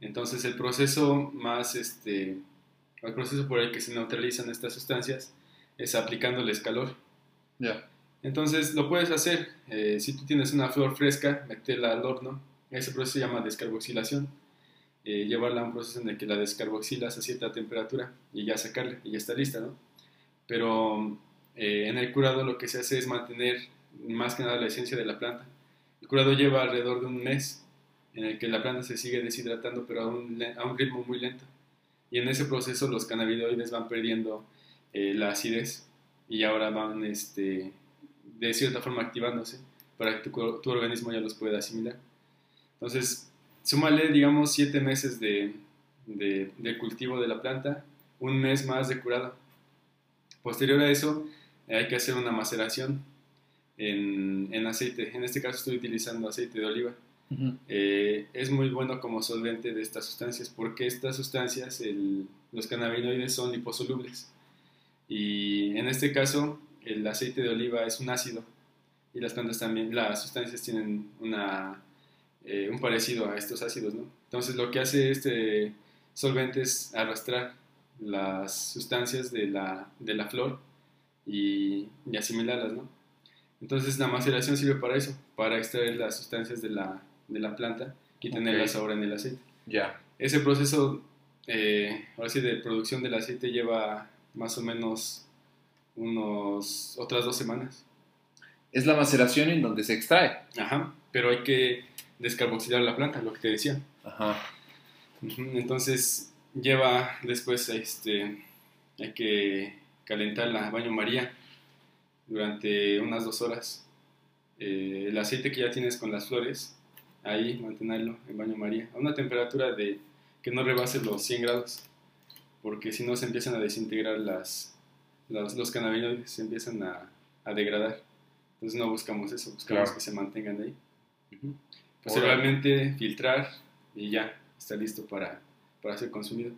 Entonces el proceso más, este, el proceso por el que se neutralizan estas sustancias es aplicándoles calor. Ya. Entonces lo puedes hacer, eh, si tú tienes una flor fresca, meterla al horno, ese proceso se llama descarboxilación eh, llevarla a un proceso en el que la descarboxilas a cierta temperatura y ya sacarla y ya está lista, ¿no? Pero eh, en el curado lo que se hace es mantener más que nada la esencia de la planta. El curado lleva alrededor de un mes en el que la planta se sigue deshidratando pero a un, a un ritmo muy lento. Y en ese proceso los cannabinoides van perdiendo eh, la acidez y ahora van este, de cierta forma activándose para que tu, tu organismo ya los pueda asimilar. Entonces, súmale, digamos, siete meses de, de, cultivo de la planta, un mes más de curado. Posterior a eso, hay que hacer una maceración en, en, aceite. En este caso estoy utilizando aceite de oliva. eh, es muy bueno como solvente de estas sustancias, porque estas sustancias, los cannabinoides, son liposolubles. Y en este caso, el aceite de oliva es un ácido y las plantas también, las sustancias tienen una, eh, un parecido a estos ácidos, ¿no? Entonces lo que hace este solvente es arrastrar las sustancias de la, de la flor y, y, asimilarlas, ¿no? Entonces la maceración sirve para eso, para extraer las sustancias de la, de la planta y tenerlas ahora en el aceite. Ya. Ese proceso, eh, ahora sí, de producción del aceite lleva más o menos unos otras dos semanas. Es la maceración en donde se extrae. Ajá, pero hay que descarboxidar la planta, lo que te decía. Ajá. Entonces lleva después, este, hay que calentarla a baño María durante unas dos horas. Eh, el aceite que ya tienes con las flores, ahí mantenerlo en baño María, a una temperatura de que no rebase los 100 grados, porque si no se empiezan a desintegrar las, los cannabinoides, se empiezan a, a, degradar. Entonces no buscamos eso, buscamos que se mantengan ahí. Posteriormente filtrar y ya, está listo para, para ser consumido.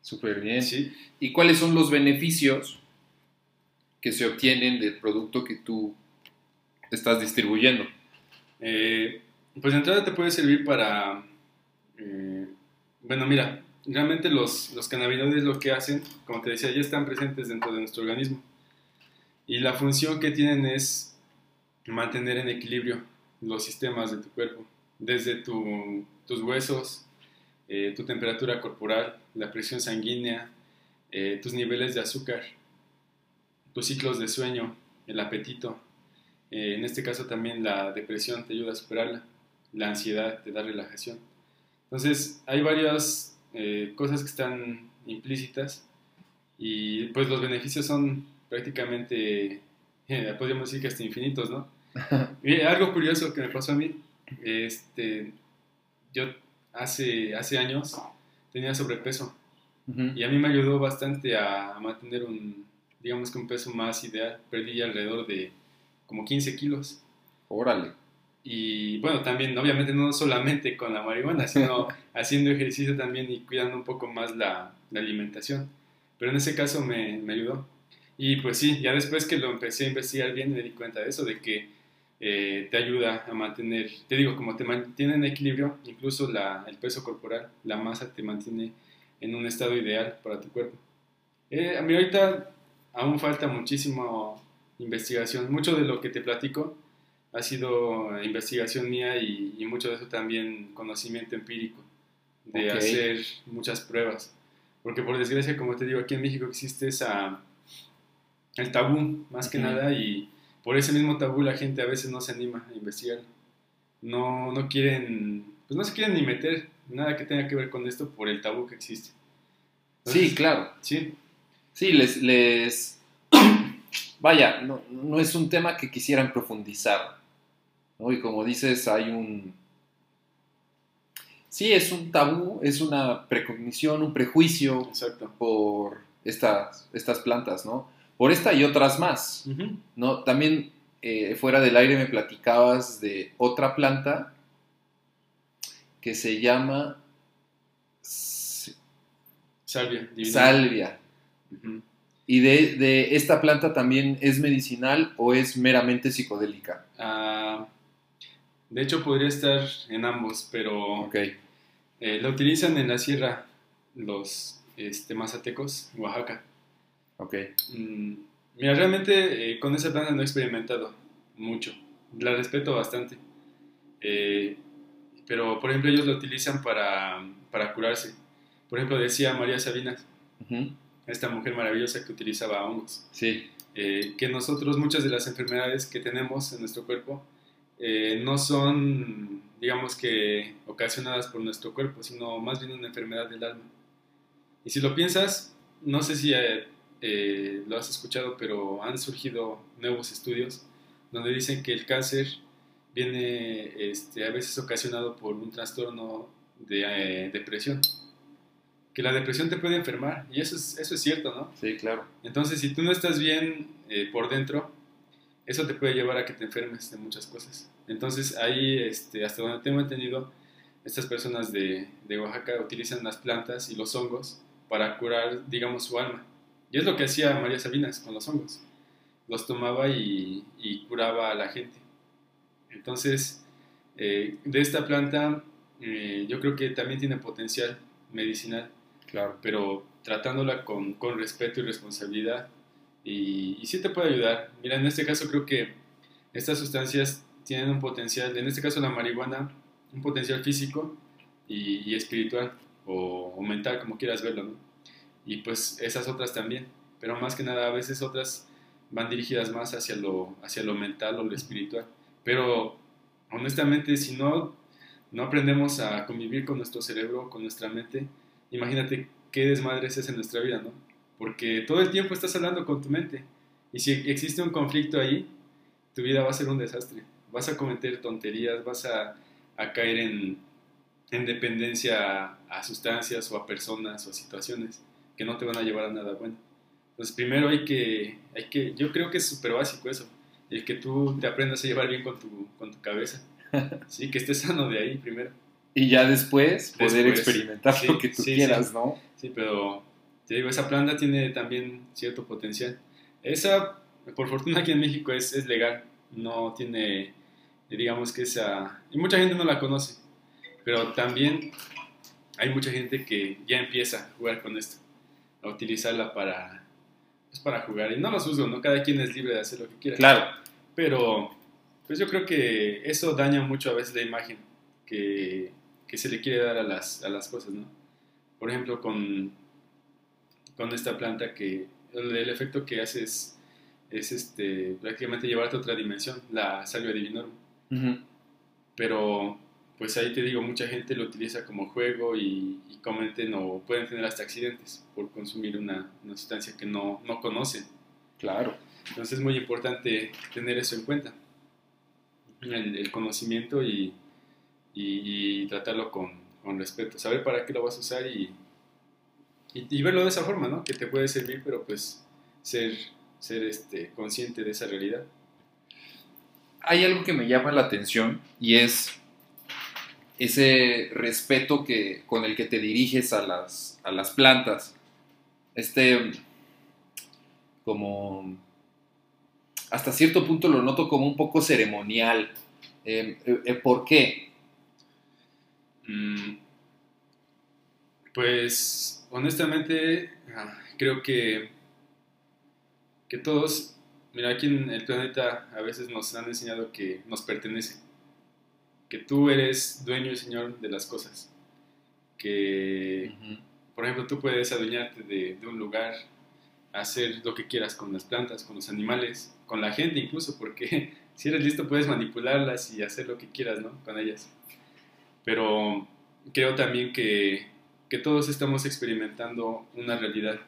Súper bien. ¿Sí? ¿Y cuáles son los beneficios que se obtienen del producto que tú estás distribuyendo? Eh, pues de entrada te puede servir para... Eh, bueno, mira, realmente los, los cannabinoides lo que hacen, como te decía, ya están presentes dentro de nuestro organismo. Y la función que tienen es mantener en equilibrio los sistemas de tu cuerpo, desde tus huesos, eh, tu temperatura corporal, la presión sanguínea, tus niveles de azúcar, tus ciclos de sueño, el apetito. Eh, en este caso también la depresión te ayuda a superarla, la ansiedad te da relajación. Entonces hay varias eh, cosas que están implícitas y pues los beneficios son prácticamente, eh, podríamos decir que hasta infinitos, ¿no? algo curioso que me pasó a mí, este, yo hace, hace años tenía sobrepeso y a mí me ayudó bastante a mantener un, digamos que un peso más ideal, perdí alrededor de como 15 kilos. Órale. Y bueno, también, obviamente no solamente con la marihuana, sino haciendo ejercicio también y cuidando un poco más la, la alimentación. Pero en ese caso me, me, ayudó. Y pues sí, ya después que lo empecé a investigar bien me di cuenta de eso, de que eh, te ayuda a mantener, te digo, como te mantiene en equilibrio, incluso la, el peso corporal, la masa te mantiene en un estado ideal para tu cuerpo. Eh, a mí ahorita aún falta muchísimo investigación. Mucho de lo que te platico ha sido investigación mía y, mucho de eso también conocimiento empírico, de hacer muchas pruebas. Porque por desgracia, como te digo, aquí en México existe esa, el tabú, más que nada, y por ese mismo tabú la gente a veces no se anima a investigar. No, no quieren, pues no se quieren ni meter nada que tenga que ver con esto por el tabú que existe. sí, claro. Sí. Sí, les, les... vaya, no, no, es un tema que quisieran profundizar. ¿no? Y como dices, hay un... Sí, es un tabú, es una precognición, un prejuicio por estas, estas plantas, ¿no? Por esta y otras más, ¿no? También eh, fuera del aire me platicabas de otra planta que se llama... Salvia. Salvia. ¿Y de, esta planta también es medicinal o es meramente psicodélica? Ah, de hecho, podría estar en ambos, pero okay. Eh, la utilizan en la sierra los este, mazatecos, Oaxaca. Ok. Mm, mira, realmente eh, con esa planta no he experimentado mucho. La respeto bastante. Eh, pero, por ejemplo, ellos la utilizan para, para curarse. Por ejemplo, decía María Sabinas esta mujer maravillosa que utilizaba hongos. Sí. Eh, que nosotros muchas de las enfermedades que tenemos en nuestro cuerpo eh, no son, digamos que, ocasionadas por nuestro cuerpo, sino más bien una enfermedad del alma. Y si lo piensas, no sé si eh, lo has escuchado, pero han surgido nuevos estudios donde dicen que el cáncer viene este, a veces ocasionado por un trastorno de depresión que la depresión te puede enfermar, y eso es, eso es cierto, ¿no? Sí, claro. Entonces, si tú no estás bien eh, por dentro, eso te puede llevar a que te enfermes de muchas cosas. Entonces ahí, este, hasta donde tengo entendido, estas personas de, de Oaxaca utilizan las plantas y los hongos para curar, digamos, su alma. Y es lo que hacía María Sabinas con los hongos. Los tomaba y, y curaba a la gente. Entonces, eh, de esta planta, eh, yo creo que también tiene potencial medicinal. Claro. Pero tratándola con, con respeto y responsabilidad. Y, y sí te puede ayudar. Mira, en este caso creo que estas sustancias tienen un potencial, en este caso la marihuana, un potencial físico y, y espiritual o, o, mental, como quieras verlo, ¿no? Y pues esas otras también, pero más que nada a veces otras van dirigidas más hacia lo, hacia lo mental o lo espiritual. Pero honestamente, si no, no aprendemos a convivir con nuestro cerebro, con nuestra mente, imagínate qué desmadres es en nuestra vida, ¿no? Porque todo el tiempo estás hablando con tu mente. Y si existe un conflicto ahí, tu vida va a ser un desastre. Vas a cometer tonterías, vas a, a caer en, en dependencia a, a, sustancias o a personas o a situaciones que no te van a llevar a nada bueno. Entonces, primero hay que, hay que yo creo que es súper básico eso, el que tú te aprendas a llevar bien con tu, con tu cabeza. Sí, que estés sano de ahí primero. Y ya después poder después, experimentar sí, lo que tú sí, quieras, sí. ¿no? Sí, pero te digo, esa planta tiene también cierto potencial. Esa, por fortuna aquí en México es, es legal, no tiene, digamos que esa... Y mucha gente no la conoce, pero también hay mucha gente que ya empieza a jugar con esto, a utilizarla para, pues para jugar. Y no los juzgo, ¿no? Cada quien es libre de hacer lo que quiera. Claro. Pero, pues yo creo que eso daña mucho a veces la imagen que, que se le quiere dar a las, a las cosas, ¿no? Por ejemplo, con, con esta planta que el, el efecto que hace es, es, este, prácticamente llevarte a otra dimensión, la salvia divinorum. Uh -huh. Pero, pues ahí te digo, mucha gente lo utiliza como juego y, y cometen o pueden tener hasta accidentes por consumir una, una sustancia que no, no conocen. Claro. Entonces es muy importante tener eso en cuenta, el, el conocimiento y, y, y tratarlo con, con, respeto, saber para qué lo vas a usar y, y, verlo de esa forma, ¿no? Que te puede servir, pero pues ser, ser este, consciente de esa realidad. Hay algo que me llama la atención y es ese respeto que, con el que te diriges a las, a las plantas. Este, como, hasta cierto punto lo noto como un poco ceremonial. Eh, eh, ¿Por qué? Mm, pues honestamente ah, creo que, que todos, mira, aquí en el planeta a veces nos han enseñado que nos pertenece, que tú eres dueño y señor de las cosas, que, uh -huh. por ejemplo, tú puedes adueñarte de, de un lugar, hacer lo que quieras con las plantas, con los animales, con la gente incluso, porque si eres listo puedes manipularlas y hacer lo que quieras, ¿no? Con ellas. Pero creo también que, que todos estamos experimentando una realidad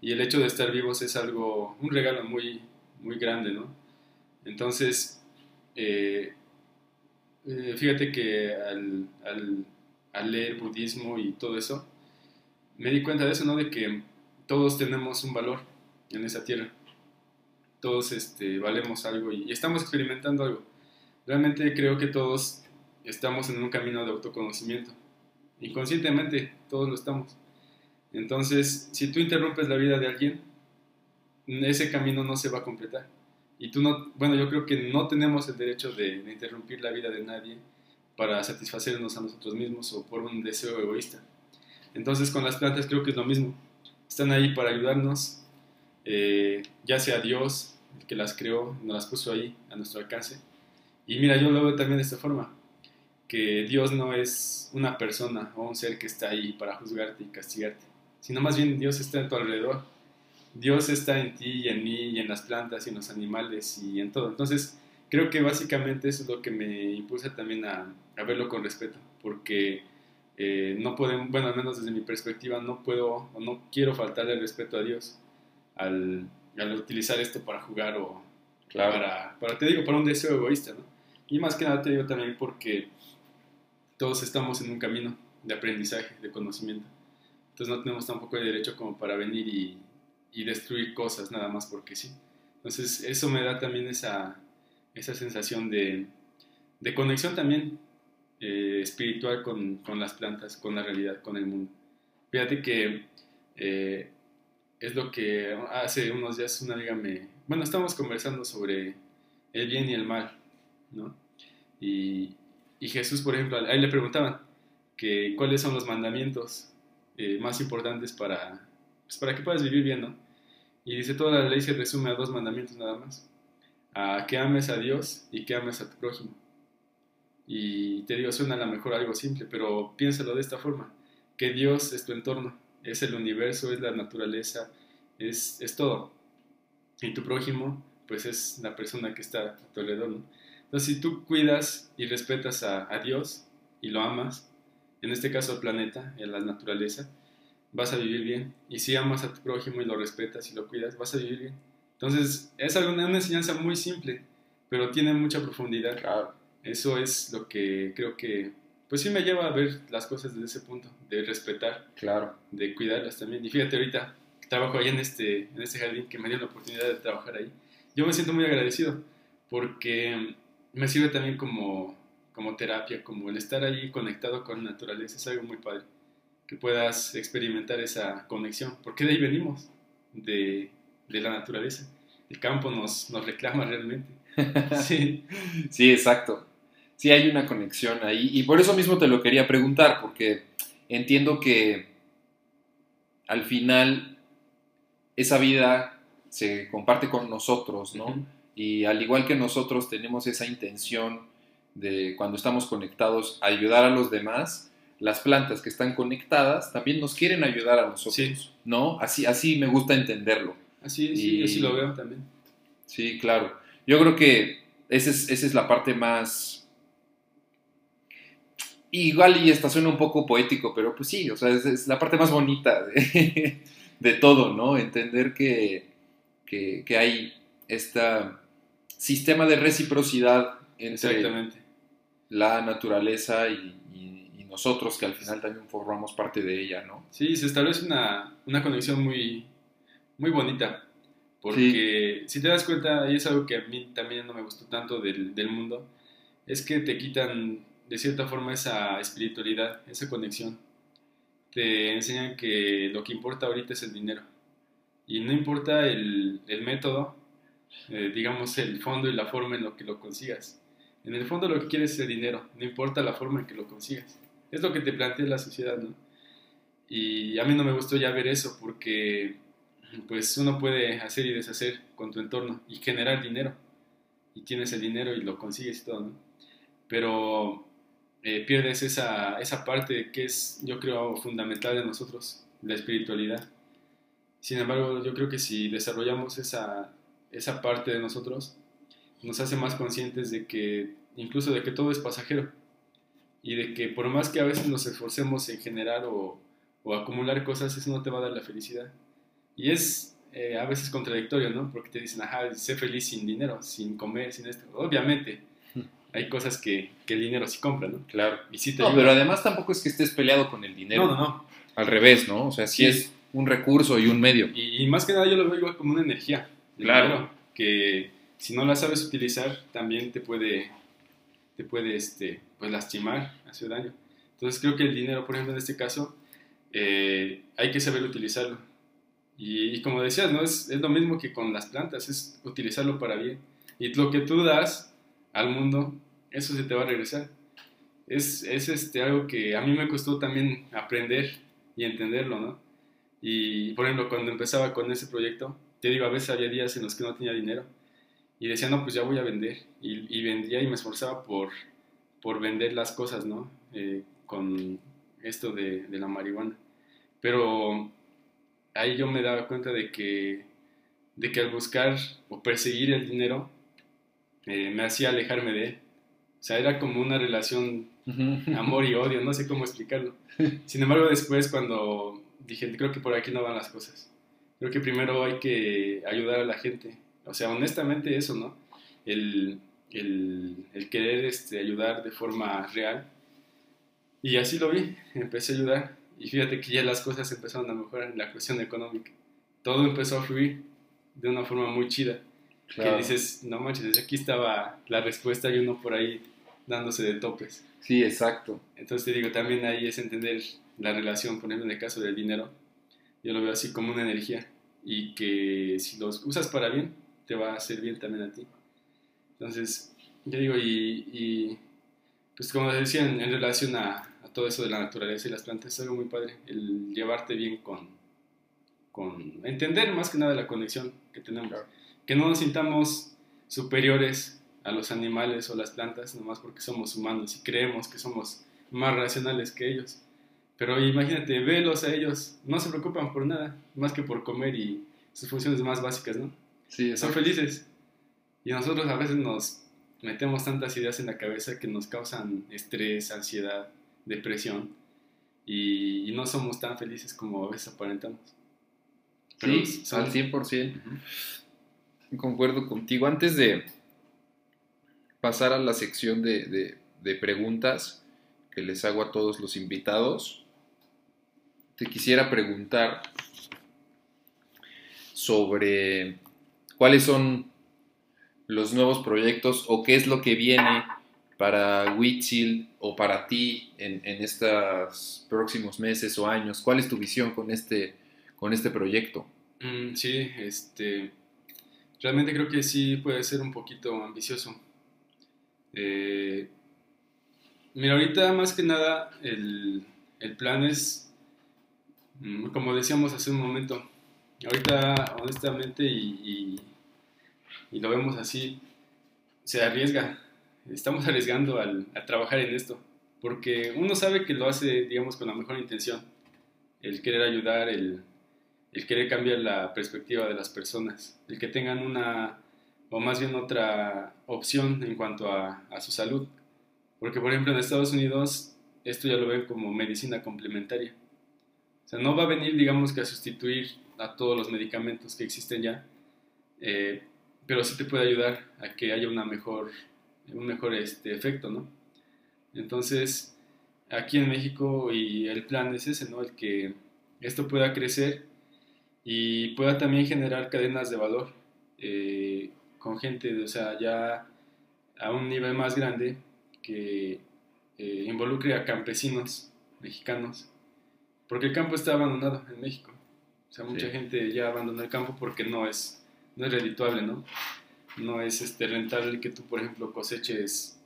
y el hecho de estar vivos es algo, un regalo muy, muy grande, ¿no? Entonces, eh, eh, fíjate que al, leer budismo y todo eso, me di cuenta de eso, ¿no? De que todos tenemos un valor en esa tierra. Todos este, valemos algo y, estamos experimentando algo. Realmente creo que todos estamos en un camino de autoconocimiento. Inconscientemente, todos lo estamos. Entonces, si tú interrumpes la vida de alguien, ese camino no se va a completar. Y tú no, bueno, yo creo que no tenemos el derecho de, interrumpir la vida de nadie para satisfacernos a nosotros mismos o por un deseo egoísta. Entonces, con las plantas creo que es lo mismo. Están ahí para ayudarnos, eh, ya sea Dios, que las creó, nos las puso ahí a nuestro alcance. Y mira, yo lo veo también de esta forma que Dios no es una persona o un ser que está ahí para juzgarte y castigarte, sino más bien Dios está en tu alrededor. Dios está en ti y en mí y en las plantas y en los animales y en todo. Entonces, creo que básicamente eso es lo que me impulsa también a, a verlo con respeto, porque eh, no podemos, bueno, al menos desde mi perspectiva, no puedo o no quiero faltarle el respeto a Dios al, al utilizar esto para jugar o claro. para, para, te digo, para un deseo egoísta, ¿no? Y más que nada te digo también porque todos estamos en un camino de aprendizaje, de conocimiento. Entonces no tenemos tampoco el derecho como para venir y, y, destruir cosas nada más porque sí. Entonces eso me da también esa, esa sensación de, de conexión también eh, espiritual con, con, las plantas, con la realidad, con el mundo. Fíjate que eh, es lo que hace unos días una amiga me... Bueno, estamos conversando sobre el bien y el mal, ¿no? Y, y Jesús, por ejemplo, ahí le preguntaban que cuáles son los mandamientos eh, más importantes para, pues, para que puedas vivir bien, ¿no? Y dice, toda la ley se resume a dos mandamientos nada más. A que ames a Dios y que ames a tu prójimo. Y te digo, suena a lo mejor algo simple, pero piénsalo de esta forma. Que Dios es tu entorno, es el universo, es la naturaleza, es, es todo. Y tu prójimo, pues es la persona que está a tu alrededor, ¿no? Entonces, si tú cuidas y respetas a, a Dios y lo amas, en este caso al planeta, en la naturaleza, vas a vivir bien. Y si amas a tu prójimo y lo respetas y lo cuidas, vas a vivir bien. Entonces, es una enseñanza muy simple, pero tiene mucha profundidad. Claro. Eso es lo que creo que, pues sí me lleva a ver las cosas desde ese punto, de respetar, claro. de cuidarlas también. Y fíjate ahorita, trabajo ahí en este, en este jardín que me dio la oportunidad de trabajar ahí. Yo me siento muy agradecido porque me sirve también como, como terapia, como el estar ahí conectado con la naturaleza, es algo muy padre. Que puedas experimentar esa conexión, porque de ahí venimos, de, de la naturaleza. El campo nos, nos reclama realmente. sí. sí, exacto. Sí, hay una conexión ahí. Y por eso mismo te lo quería preguntar, porque entiendo que al final esa vida se comparte con nosotros, ¿no? Y al igual que nosotros tenemos esa intención de cuando estamos conectados ayudar a los demás, las plantas que están conectadas también nos quieren ayudar a nosotros, ¿no? Así, así me gusta entenderlo. Así, sí, así lo veo también. Sí, claro. Yo creo que esa es, esa es la parte más... Igual y esta suena un poco poético, pero pues sí, o sea, es, la parte más bonita de, de todo, ¿no? Entender que, que, que hay este sistema de reciprocidad entre la naturaleza y, y, nosotros, que al final también formamos parte de ella, ¿no? Sí, se establece una, una conexión muy, muy bonita. Porque si te das cuenta, y es algo que a mí también no me gustó tanto del, del, mundo, es que te quitan de cierta forma esa espiritualidad, esa conexión. Te enseñan que lo que importa ahorita es el dinero. Y no importa el, el método, eh, digamos, el fondo y la forma en lo que lo consigas. En el fondo lo que quieres es el dinero, no importa la forma en que lo consigas. Es lo que te plantea la sociedad, ¿no? Y a mí no me gustó ya ver eso porque pues uno puede hacer y deshacer con tu entorno y generar dinero. Y tienes el dinero y lo consigues y todo, ¿no? Pero eh, pierdes esa, esa parte que es, yo creo, fundamental de nosotros, la espiritualidad. Sin embargo, yo creo que si desarrollamos esa, esa parte de nosotros, nos hace más conscientes de que, incluso de que todo es pasajero. Y de que por más que a veces nos esforcemos en generar o, o acumular cosas, eso no te va a dar la felicidad. Y es eh, a veces contradictorio, ¿no? Porque te dicen, ajá, sé feliz sin dinero, sin comer, sin esto. Obviamente, hay cosas que, que el dinero sí compra, ¿no? Claro. Y sí te no, pero además tampoco es que estés peleado con el dinero. No, no, no. Al revés, ¿no? O sea, sí, es un recurso y un medio. Y, y, más que nada yo lo veo igual como una energía. Claro. Dinero, que si no la sabes utilizar, también te puede, te puede este, pues, lastimar, hacer daño. Entonces creo que el dinero, por ejemplo, en este caso, eh, hay que saber utilizarlo. Y, y, como decías, ¿no? Es, es, lo mismo que con las plantas, es utilizarlo para bien. Y lo que tú das al mundo, eso se te va a regresar. Es, es este, algo que a mí me costó también aprender y entenderlo, ¿no? Y, por ejemplo, cuando empezaba con ese proyecto, te digo, a veces había días en los que no tenía dinero y decía, no, pues ya voy a vender. Y, y vendía y me esforzaba por, por vender las cosas, ¿no? Eh, con esto de, de la marihuana. Pero ahí yo me daba cuenta de que, de que al buscar o perseguir el dinero eh, me hacía alejarme de él. O sea, era como una relación amor y odio, no sé cómo explicarlo. Sin embargo, después cuando dije, creo que por aquí no van las cosas. Creo que primero hay que ayudar a la gente. O sea, honestamente eso, ¿no? El, el, el querer este, ayudar de forma real. Y así lo vi, empecé a ayudar y fíjate que ya las cosas empezaron a mejorar en la cuestión económica. Todo empezó a fluir de una forma muy chida. que dices, no manches, aquí estaba la respuesta y uno por ahí dándose de topes. Sí, exacto. Entonces te digo, también ahí es entender la relación, por ejemplo, en el caso del dinero, yo lo veo así como una energía y que si los usas para bien, te va a bien también a ti. Entonces, yo digo, y, pues como decía, en, relación a, todo eso de la naturaleza y las plantas, es algo muy padre, el llevarte bien con, con entender más que nada la conexión que tenemos. Que no nos sintamos superiores a los animales o las plantas, nomás porque somos humanos y creemos que somos más racionales que ellos. Pero imagínate, velos a ellos, no se preocupan por nada, más que por comer y sus funciones más básicas, ¿no? Sí, Son felices. Y nosotros a veces nos metemos tantas ideas en la cabeza que nos causan estrés, ansiedad, depresión y, no somos tan felices como a veces aparentamos. sí, al 100%. Concuerdo contigo. Antes de pasar a la sección de, de preguntas que les hago a todos los invitados, te quisiera preguntar sobre cuáles son los nuevos proyectos o qué es lo que viene para Whitfield o para ti en, estos próximos meses o años? ¿Cuál es tu visión con este, con este proyecto? Mm, sí, este, realmente creo que sí puede ser un poquito ambicioso. Eh, mira, ahorita más que nada el, plan es, mm, como decíamos hace un momento, ahorita honestamente y lo vemos así, se arriesga. Estamos arriesgando al, a trabajar en esto, porque uno sabe que lo hace, digamos, con la mejor intención, el querer ayudar, el, el querer cambiar la perspectiva de las personas, el que tengan una, o más bien otra opción en cuanto a, a su salud. Porque, por ejemplo, en Estados Unidos esto ya lo ven como medicina complementaria. O sea, no va a venir, digamos, que a sustituir a todos los medicamentos que existen ya, eh, pero sí te puede ayudar a que haya una mejor, un mejor este, efecto, ¿no? Entonces, aquí en México y el plan es ese, ¿no? El que esto pueda crecer y pueda también generar cadenas de valor eh, con gente, o sea, ya a un nivel más grande que eh, involucre a campesinos mexicanos, porque el campo está abandonado en México. O sea, mucha gente ya abandonó el campo porque no es no es redituable, ¿no? No es este, rentable que tú, por ejemplo, coseches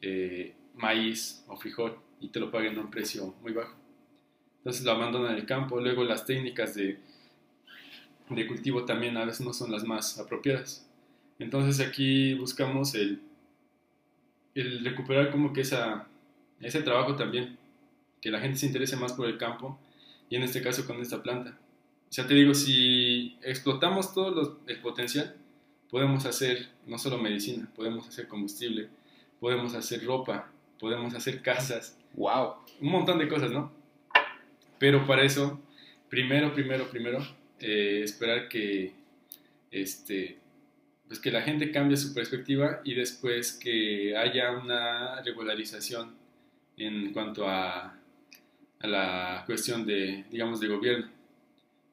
eh, maíz o frijol y te lo paguen a un precio muy bajo. Entonces lo abandonan el campo. Luego las técnicas de, de cultivo también a veces no son las más apropiadas. Entonces aquí buscamos el, el recuperar como que esa, ese trabajo también, que la gente se interese más por el campo y en este caso con esta planta. O sea, te digo, si explotamos todo el potencial, podemos hacer no solo medicina, podemos hacer combustible, podemos hacer ropa, podemos hacer casas. ¡Wow! Un montón de cosas, ¿no? Pero para eso, primero, primero, primero, eh, esperar que, este, pues que la gente cambie su perspectiva y después que haya una regularización en cuanto a, a la cuestión de, digamos, de gobierno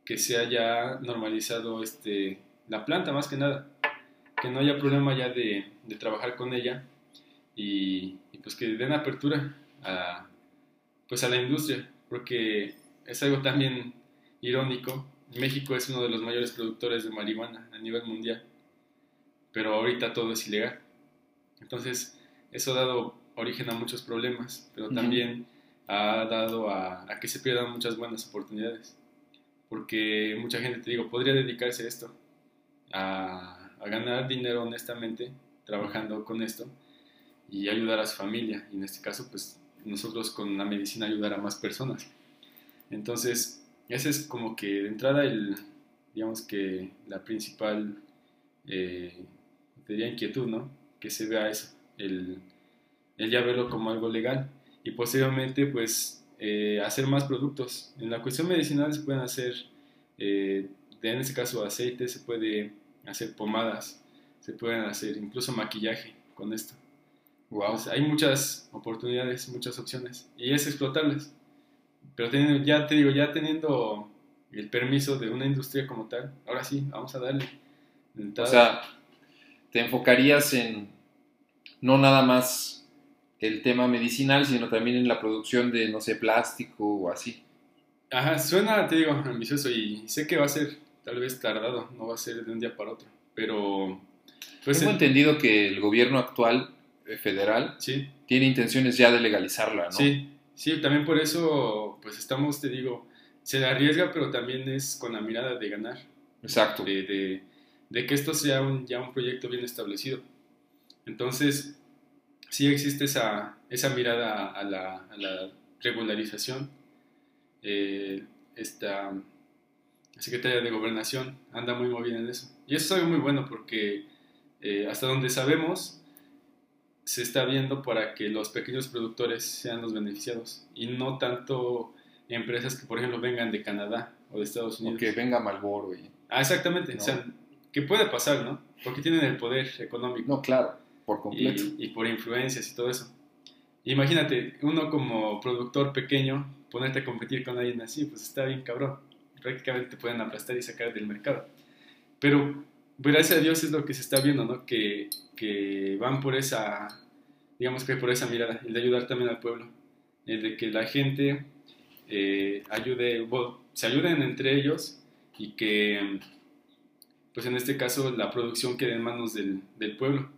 que se haya normalizado este, la planta más que nada, que no haya problema ya de, de trabajar con ella y, pues que den apertura a, pues a la industria, porque es algo también irónico. México es uno de los mayores productores de marihuana a nivel mundial, pero ahorita todo es ilegal. Entonces, eso ha dado origen a muchos problemas, pero también ha dado a, a, que se pierdan muchas buenas oportunidades porque mucha gente, te digo, podría dedicarse a esto, a, ganar dinero honestamente, trabajando con esto y ayudar a su familia. Y en este caso, pues nosotros con la medicina ayudar a más personas. Entonces, ese es como que de entrada el, digamos que la principal, eh, diría inquietud, ¿no? Que se vea eso, el, el ya verlo como algo legal. Y posteriormente, pues eh, hacer más productos. En la cuestión medicinal se pueden hacer, eh, en este caso aceite, se puede hacer pomadas, se pueden hacer incluso maquillaje con esto. Wow. hay muchas oportunidades, muchas opciones y es explotarlas. Pero teniendo, ya te digo, ya teniendo el permiso de una industria como tal, ahora sí, vamos a darle. O sea, te enfocarías en no nada más el tema medicinal, sino también en la producción de, no sé, plástico o así. Ajá, suena, te digo, ambicioso y sé que va a ser tal vez tardado, no va a ser de un día para otro, pero... Pues Tengo entendido que el gobierno actual eh, federal sí. tiene intenciones ya de legalizarla, ¿no? Sí, sí, también por eso, pues estamos, te digo, se arriesga, pero también es con la mirada de ganar. Exacto. De, de, que esto sea un, ya un proyecto bien establecido. Entonces, sí existe esa, esa mirada a la, a la regularización. Eh, esta Secretaría de Gobernación anda muy movida en eso. Y eso es algo muy bueno porque eh, hasta donde sabemos se está viendo para que los pequeños productores sean los beneficiados y no tanto empresas que, por ejemplo, vengan de Canadá o de Estados Unidos. O que venga Malboro. Ah, exactamente. O sea, que puede pasar, ¿no? Porque tienen el poder económico. No, claro, por completo. Y, por influencias y todo eso. Imagínate, uno como productor pequeño, ponerte a competir con alguien así, pues está bien cabrón. Prácticamente te pueden aplastar y sacar del mercado. Pero, gracias a Dios es lo que se está viendo, ¿no? Que, que van por esa, digamos que por esa mirada, el de ayudar también al pueblo. El de que la gente eh, ayude, se ayuden entre ellos y que, pues en este caso, la producción quede en manos del, del pueblo,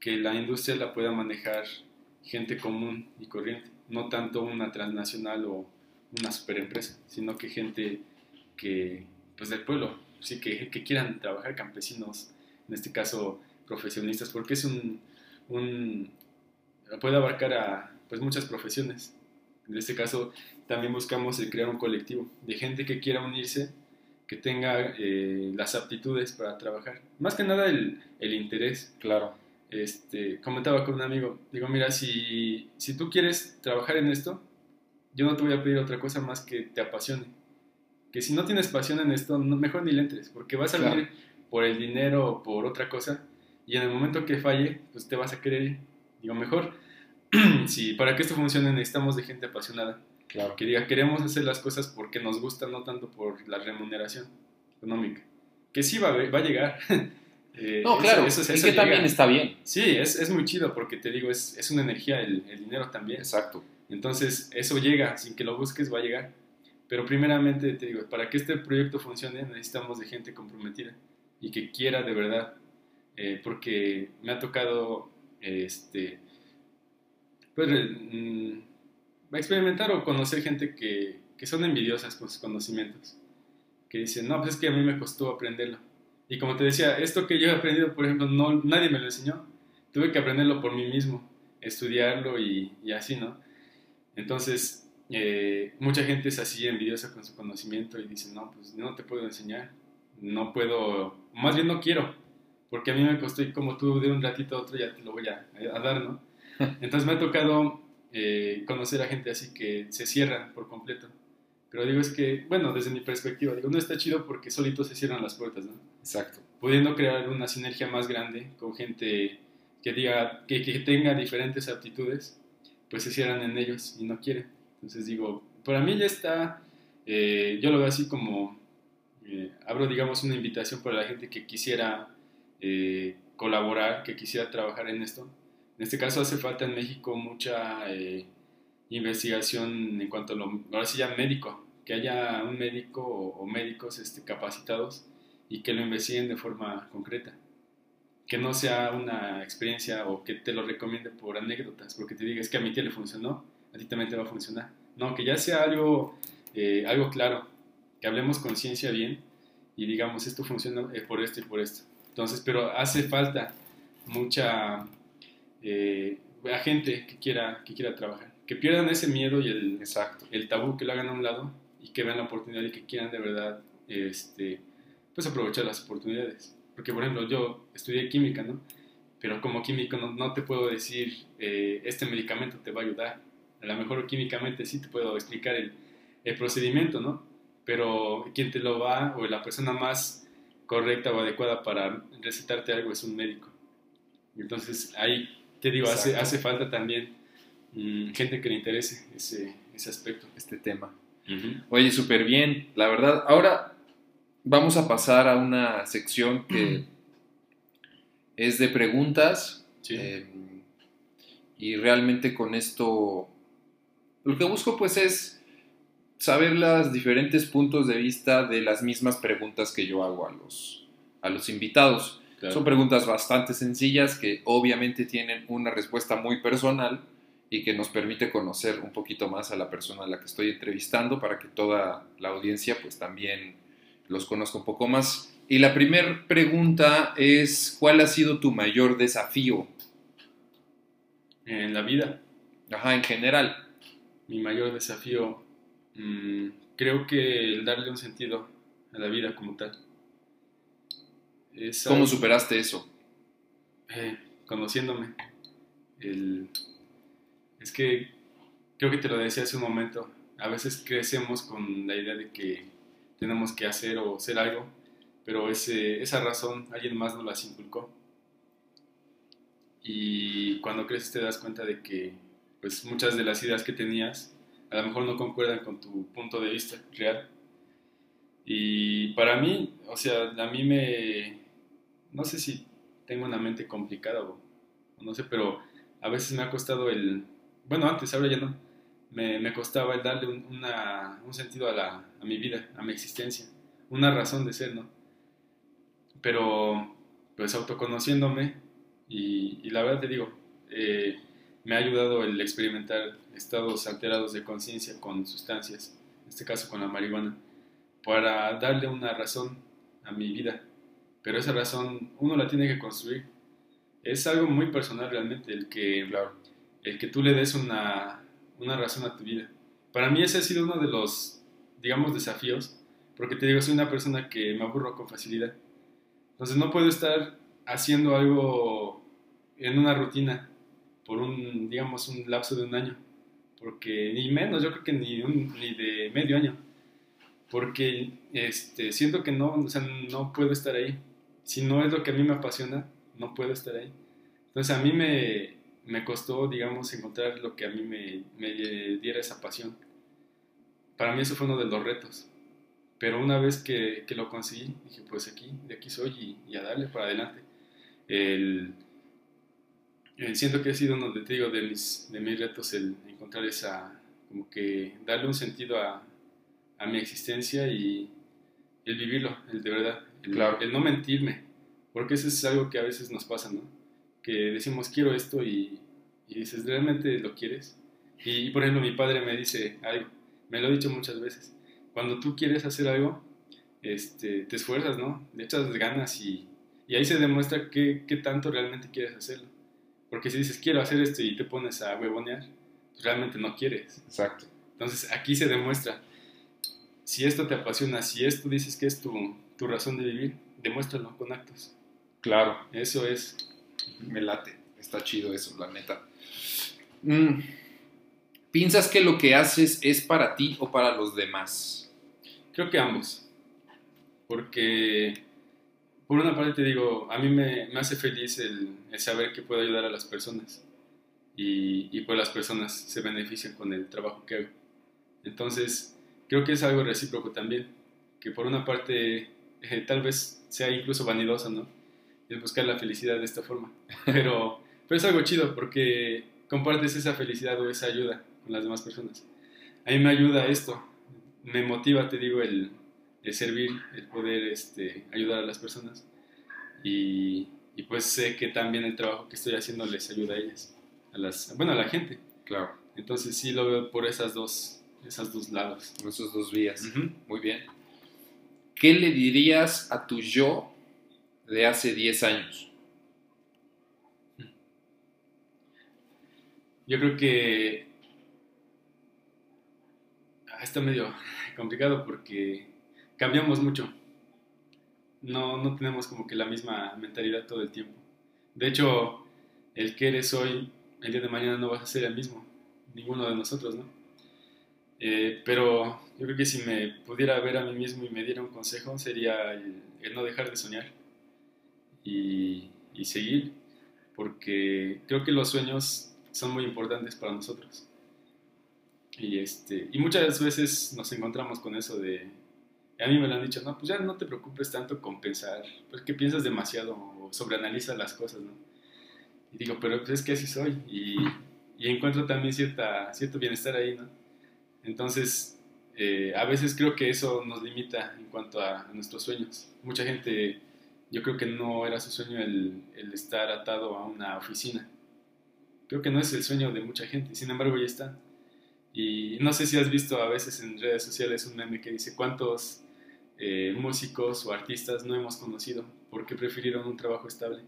que la industria la pueda manejar gente común y corriente, no tanto una transnacional o una superempresa, sino que gente que, pues del pueblo, sí, que, que quieran trabajar campesinos, en este caso profesionistas, porque es un, puede abarcar a pues muchas profesiones. En este caso, también buscamos crear un colectivo de gente que quiera unirse, que tenga eh, las aptitudes para trabajar. Más que nada el, el, interés. Claro. Este, comentaba con un amigo, digo, mira, si, si tú quieres trabajar en esto, yo no te voy a pedir otra cosa más que te apasione. Que si no tienes pasión en esto, mejor ni le entres, porque vas a venir por el dinero o por otra cosa, y en el momento que falle, pues te vas a querer ir. Digo, mejor sí, para que esto funcione necesitamos de gente apasionada. Claro. Que diga, queremos hacer las cosas porque nos gusta, no tanto por la remuneración económica. Que sí va a, va a llegar. eh, no, claro, eso, eso, que también está bien. Sí, es, es, muy chido porque te digo, es, es una energía, el, el, dinero también. Exacto. Entonces, eso llega, sin que lo busques, va a llegar. Pero primeramente, te digo, para que este proyecto funcione necesitamos de gente comprometida y que quiera de verdad. Eh, porque me ha tocado este, pues, mm, experimentar o conocer gente que, que, son envidiosas con sus conocimientos. Que dicen, no, pues es que a mí me costó aprenderlo. Y como te decía, esto que yo he aprendido, por ejemplo, no, nadie me lo enseñó. Tuve que aprenderlo por mí mismo, estudiarlo y, y así, ¿no? Entonces, eh, mucha gente es así envidiosa con su conocimiento y dice, no, pues no te puedo enseñar, no puedo, más bien no quiero, porque a mí me costó y como tú de un ratito a otro ya te lo voy a, a dar, ¿no? Entonces me ha tocado eh, conocer a gente así que se cierra por completo. Pero digo, es que, bueno, desde mi perspectiva, digo, no está chido porque solito se cierran las puertas, ¿no? Exacto. Pudiendo crear una sinergia más grande con gente que diga, que, que tenga diferentes aptitudes, pues se cierran en ellos y no quieren. Entonces digo, para mí ya está, eh, yo lo veo así como, eh, abro, digamos, una invitación para la gente que quisiera colaborar, que quisiera trabajar en esto en este caso hace falta en México mucha eh, investigación en cuanto a lo, ahora sí ya médico, que haya un médico o, médicos este, capacitados y que lo investiguen de forma concreta. Que no sea una experiencia o que te lo recomiende por anécdotas, porque te digas que a mi tía le funcionó, a ti también te va a funcionar. No, que ya sea algo, eh, algo claro, que hablemos con ciencia bien y digamos esto funciona eh, por esto y por esto. Entonces, pero hace falta mucha eh, gente que quiera, que quiera trabajar. Que pierdan ese miedo y el, Exacto. el tabú, que lo hagan a un lado y que vean la oportunidad y que quieran de verdad este, pues aprovechar las oportunidades. Porque, por ejemplo, yo estudié química, ¿no? Pero como químico no, no te puedo decir, eh, este medicamento te va a ayudar. A lo mejor químicamente sí te puedo explicar el, el procedimiento, ¿no? Pero quien te lo va, o la persona más correcta o adecuada para recetarte algo es un médico. Entonces ahí te digo, hace, hace, falta también gente que le interese ese, ese aspecto. Este tema. Oye, súper bien, la verdad. Ahora vamos a pasar a una sección que es de preguntas. Sí. eh, y realmente con esto lo que busco pues es saber los diferentes puntos de vista de las mismas preguntas que yo hago a los, a los invitados. claro. Son preguntas bastante sencillas que obviamente tienen una respuesta muy personal y que nos permite conocer un poquito más a la persona a la que estoy entrevistando para que toda la audiencia pues también los conozca un poco más. Y la primera pregunta es, ¿cuál ha sido tu mayor desafío? En la vida, Ajá, en general. mi mayor desafío, mm, creo que el darle un sentido a la vida como tal. Es ¿Cómo algo- superaste eso? eh, conociéndome. El, es que creo que te lo decía hace un momento. A veces crecemos con la idea de que tenemos que hacer o ser algo, pero ese, esa razón alguien más nos las inculcó. Y cuando creces te das cuenta de que pues, muchas de las ideas que tenías a lo mejor no concuerdan con tu punto de vista real. Y para mí, o sea, a mí me... No sé si tengo una mente complicada o, no sé, pero a veces me ha costado el... Bueno, antes, ahora ya no. Me, me costaba el darle un, una- un sentido a, la, a mi vida, a mi existencia. Una razón de ser, ¿no? Pero, pues autoconociéndome y, y la verdad te digo, eh, me ha ayudado el experimentar estados alterados de conciencia con sustancias, en este caso con la marihuana, para darle una razón a mi vida. Pero esa razón uno la tiene que construir. Es algo muy personal realmente el que, el que tú le des una, una razón a tu vida. Para mí ese ha sido uno de los, digamos, desafíos, porque te digo, soy una persona que me aburro con facilidad. Entonces no puedo estar haciendo algo en una rutina por un, digamos, un lapso de un año. Porque, ni menos, yo creo que ni, un- ni de medio año. Porque este, siento que no, o sea, no puedo estar ahí. Si no es lo que a mí me apasiona, no puedo estar ahí. Entonces a mí me, me costó, digamos, encontrar lo que a mí me, me diera esa pasión. Para mí eso fue uno de los retos. Pero una vez que, que lo conseguí, dije, pues aquí, de aquí soy y, y a darle para adelante. El, el- siento que ha sido uno de, te digo, de, mis, de mis retos el encontrar esa, como que darle un sentido a, a mi existencia y el vivirlo, el de verdad, el, Claro. el no mentirme, porque eso es algo que a veces nos pasa, ¿no? Que decimos quiero esto y, y dices, ¿realmente lo quieres? Y, por ejemplo, mi padre me dice algo, me lo ha dicho muchas veces, cuando tú quieres hacer algo, este, te esfuerzas, ¿no? Le echas ganas y, y ahí se demuestra qué, qué tanto realmente quieres hacerlo. Porque si dices quiero hacer esto y te pones a huevonear, pues realmente no quieres. Exacto. Entonces aquí se demuestra, si esto te apasiona, si esto dices que es tu, tu razón de vivir, demuéstralo con actos. Claro. Eso es. Me late. Está chido eso, la neta. Mm, ¿Piensas que lo que haces es para ti o para los demás? Creo que ambos. Porque, por una parte te digo, a mí me, me hace feliz el, saber que puedo ayudar a las personas. Y, y pues las personas se benefician con el trabajo que hago. Entonces, creo que es algo recíproco también. Que por una parte, eh, tal vez sea incluso vanidoso, ¿no? Buscar la felicidad de esta forma. Pero, pero es algo chido porque compartes esa felicidad o esa ayuda con las demás personas. A mí me ayuda esto, me motiva, te digo, el, el servir, el poder este, ayudar a las personas. Y, y pues sé que también el trabajo que estoy haciendo les ayuda a ellas, a las, bueno, a la gente. Claro. Entonces sí lo veo por esas dos, esas dos lados. Por esos dos vías. Ujú. Muy bien. ¿Qué le dirías a tu yo de hace 10 años? Yo creo que ah, está medio complicado porque cambiamos mucho. No, no tenemos como que la misma mentalidad todo el tiempo. De hecho, el que eres hoy, el día de mañana no vas a ser el mismo, ninguno de nosotros, ¿no? Eh, pero yo creo que si me pudiera ver a mí mismo y me diera un consejo sería el, el no dejar de soñar y, y seguir, porque creo que los sueños son muy importantes para nosotros. Y, este, y muchas veces nos encontramos con eso de a mí me lo han dicho, no, pues ya no te preocupes tanto con pensar, porque piensas demasiado o sobreanalizas las cosas, ¿no? Y digo, pero pues es que así soy y, y encuentro también cierta, cierto bienestar ahí, ¿no? Entonces, eh, a veces creo que eso nos limita en cuanto a, nuestros sueños. Mucha gente, yo creo que no era su sueño el, el, estar atado a una oficina. Creo que no es el sueño de mucha gente, sin embargo ya está. Y no sé si has visto a veces en redes sociales un meme que dice cuántos eh, músicos o artistas no hemos conocido porque prefirieron un trabajo estable.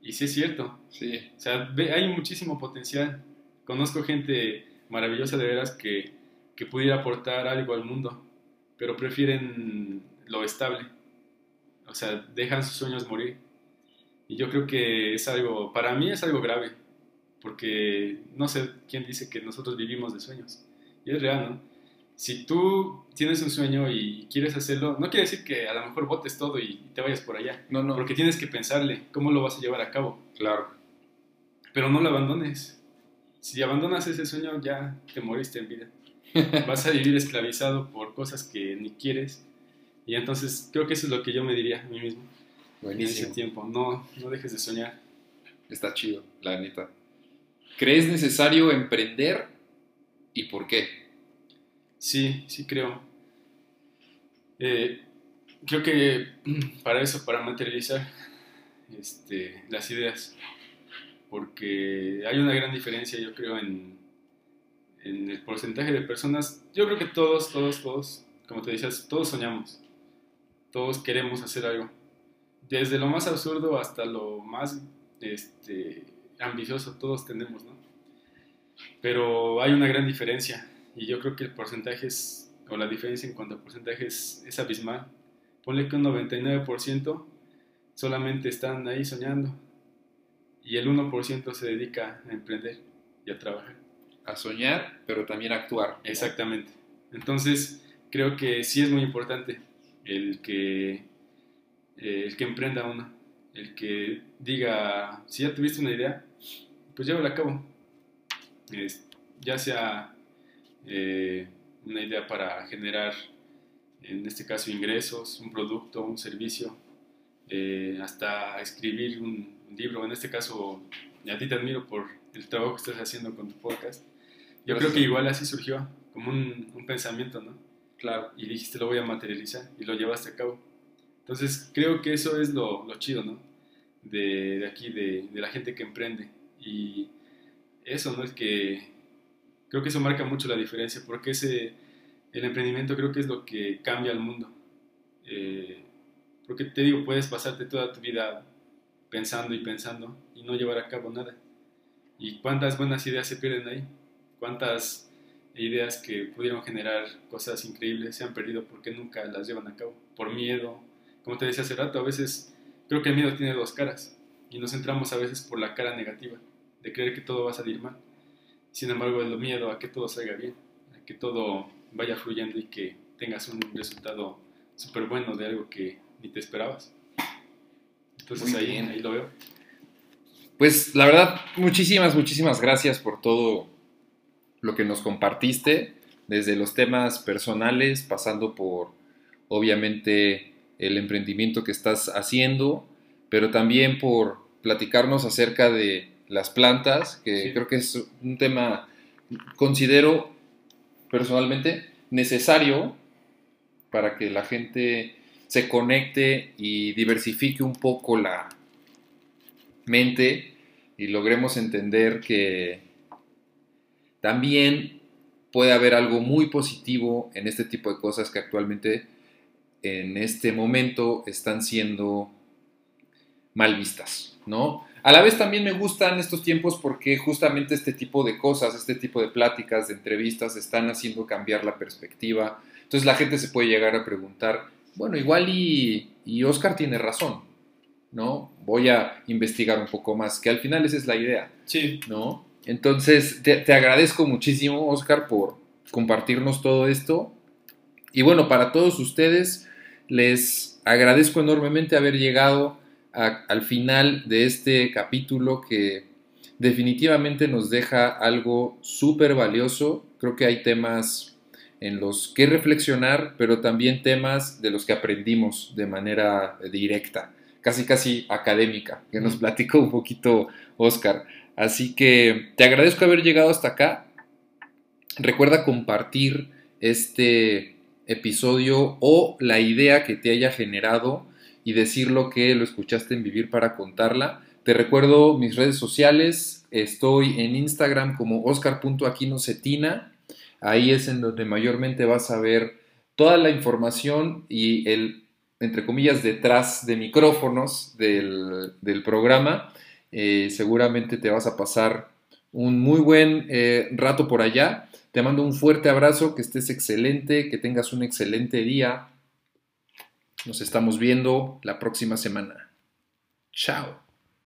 Y sí es cierto. Sí. O sea, hay muchísimo potencial. Conozco gente maravillosa de veras que, que pudiera aportar algo al mundo, pero prefieren lo estable. O sea, dejan sus sueños morir. Y yo creo que es algo, para mí es algo grave, porque no sé quién dice que nosotros vivimos de sueños. Y es real, ¿no? Si tú tienes un sueño y quieres hacerlo, no quiere decir que a lo mejor votes todo y te vayas por allá. No, no. Porque tienes que pensarle cómo lo vas a llevar a cabo. Claro. Pero no lo abandones. Si abandonas ese sueño, ya te moriste en vida. Vas a vivir esclavizado por cosas que ni quieres. Y entonces creo que eso es lo que yo me diría a mí mismo. Buenísimo. En ese tiempo. No, no dejes de soñar. Está chido, la neta. ¿Crees necesario emprender y por qué? Sí, sí creo. Eh, creo que para eso, para materializar este, las ideas, porque hay una gran diferencia, yo creo, en, en el porcentaje de personas. Yo creo que todos, todos, todos, como te decías, todos soñamos, todos queremos hacer algo, desde lo más absurdo hasta lo más este, ambicioso, todos tenemos, ¿no? Pero hay una gran diferencia y yo creo que el porcentaje es, o la diferencia en cuanto a porcentaje es, es abismal. Ponle que un 99% solamente están ahí soñando y el 1% se dedica a emprender y a trabajar. A soñar, pero también a actuar. ¿no? Exactamente. Entonces, creo que sí es muy importante el que, eh, el que emprenda uno, el que diga, si ya tuviste una idea, pues llévala a cabo. Es, ya sea eh, una idea para generar, en este caso, ingresos, un producto, un servicio, eh, hasta escribir un, un, libro. En este caso, a ti te admiro por el trabajo que estás haciendo con tu podcast. Yo Gracias. creo que igual así surgió, como un, un, pensamiento, ¿no? Claro. Y dijiste, lo voy a materializar y lo llevaste a cabo. Entonces, creo que eso es lo, lo chido, ¿no? De, de aquí, de, de, la gente que emprende. Y eso, ¿no? Es que creo que eso marca mucho la diferencia, porque ese, el emprendimiento creo que es lo que cambia el mundo. Eh, porque te digo, puedes pasarte toda tu vida pensando y pensando y no llevar a cabo nada. ¿Y cuántas buenas ideas se pierden ahí? ¿Cuántas ideas que pudieron generar cosas increíbles se han perdido porque nunca las llevan a cabo? Por miedo. Como te decía hace rato, a veces creo que el miedo tiene dos caras y nos centramos a veces por la cara negativa, de creer que todo va a salir mal. Sin embargo, el miedo a que todo salga bien, a que todo vaya fluyendo y que tengas un resultado súper bueno de algo que ni te esperabas. Entonces ahí, ahí, lo veo. Pues la verdad, muchísimas, muchísimas gracias por todo lo que nos compartiste, desde los temas personales, pasando por, obviamente, el emprendimiento que estás haciendo, pero también por platicarnos acerca de las plantas, que sí. creo que es un tema, considero personalmente, necesario para que la gente se conecte y diversifique un poco la mente y logremos entender que también puede haber algo muy positivo en este tipo de cosas que actualmente en este momento están siendo mal vistas, ¿no? A la vez también me gustan estos tiempos porque justamente este tipo de cosas, este tipo de pláticas, de entrevistas, están haciendo cambiar la perspectiva. Entonces la gente se puede llegar a preguntar, bueno, igual y, y Oscar tiene razón, ¿no? Voy a investigar un poco más, que al final esa es la idea, sí. ¿no? Entonces, te, te agradezco muchísimo, Oscar, por compartirnos todo esto. Y bueno, para todos ustedes, les agradezco enormemente haber llegado a, al final de este capítulo que definitivamente nos deja algo súper valioso. Creo que hay temas en los que reflexionar, pero también temas de los que aprendimos de manera directa, casi casi académica, que nos platicó un poquito Oscar. Así que te agradezco haber llegado hasta acá. Recuerda compartir este episodio o la idea que te haya generado y decirlo que lo escuchaste en Vivir para Contarla. Te recuerdo mis redes sociales. Estoy en Instagram como oscar.aquinocetina. Ahí es en donde mayormente vas a ver toda la información y el, entre comillas, detrás de micrófonos del, programa. Eh, seguramente te vas a pasar un muy buen eh, rato por allá. Te mando un fuerte abrazo, que estés excelente, que tengas un excelente día. Nos estamos viendo la próxima semana. Chao.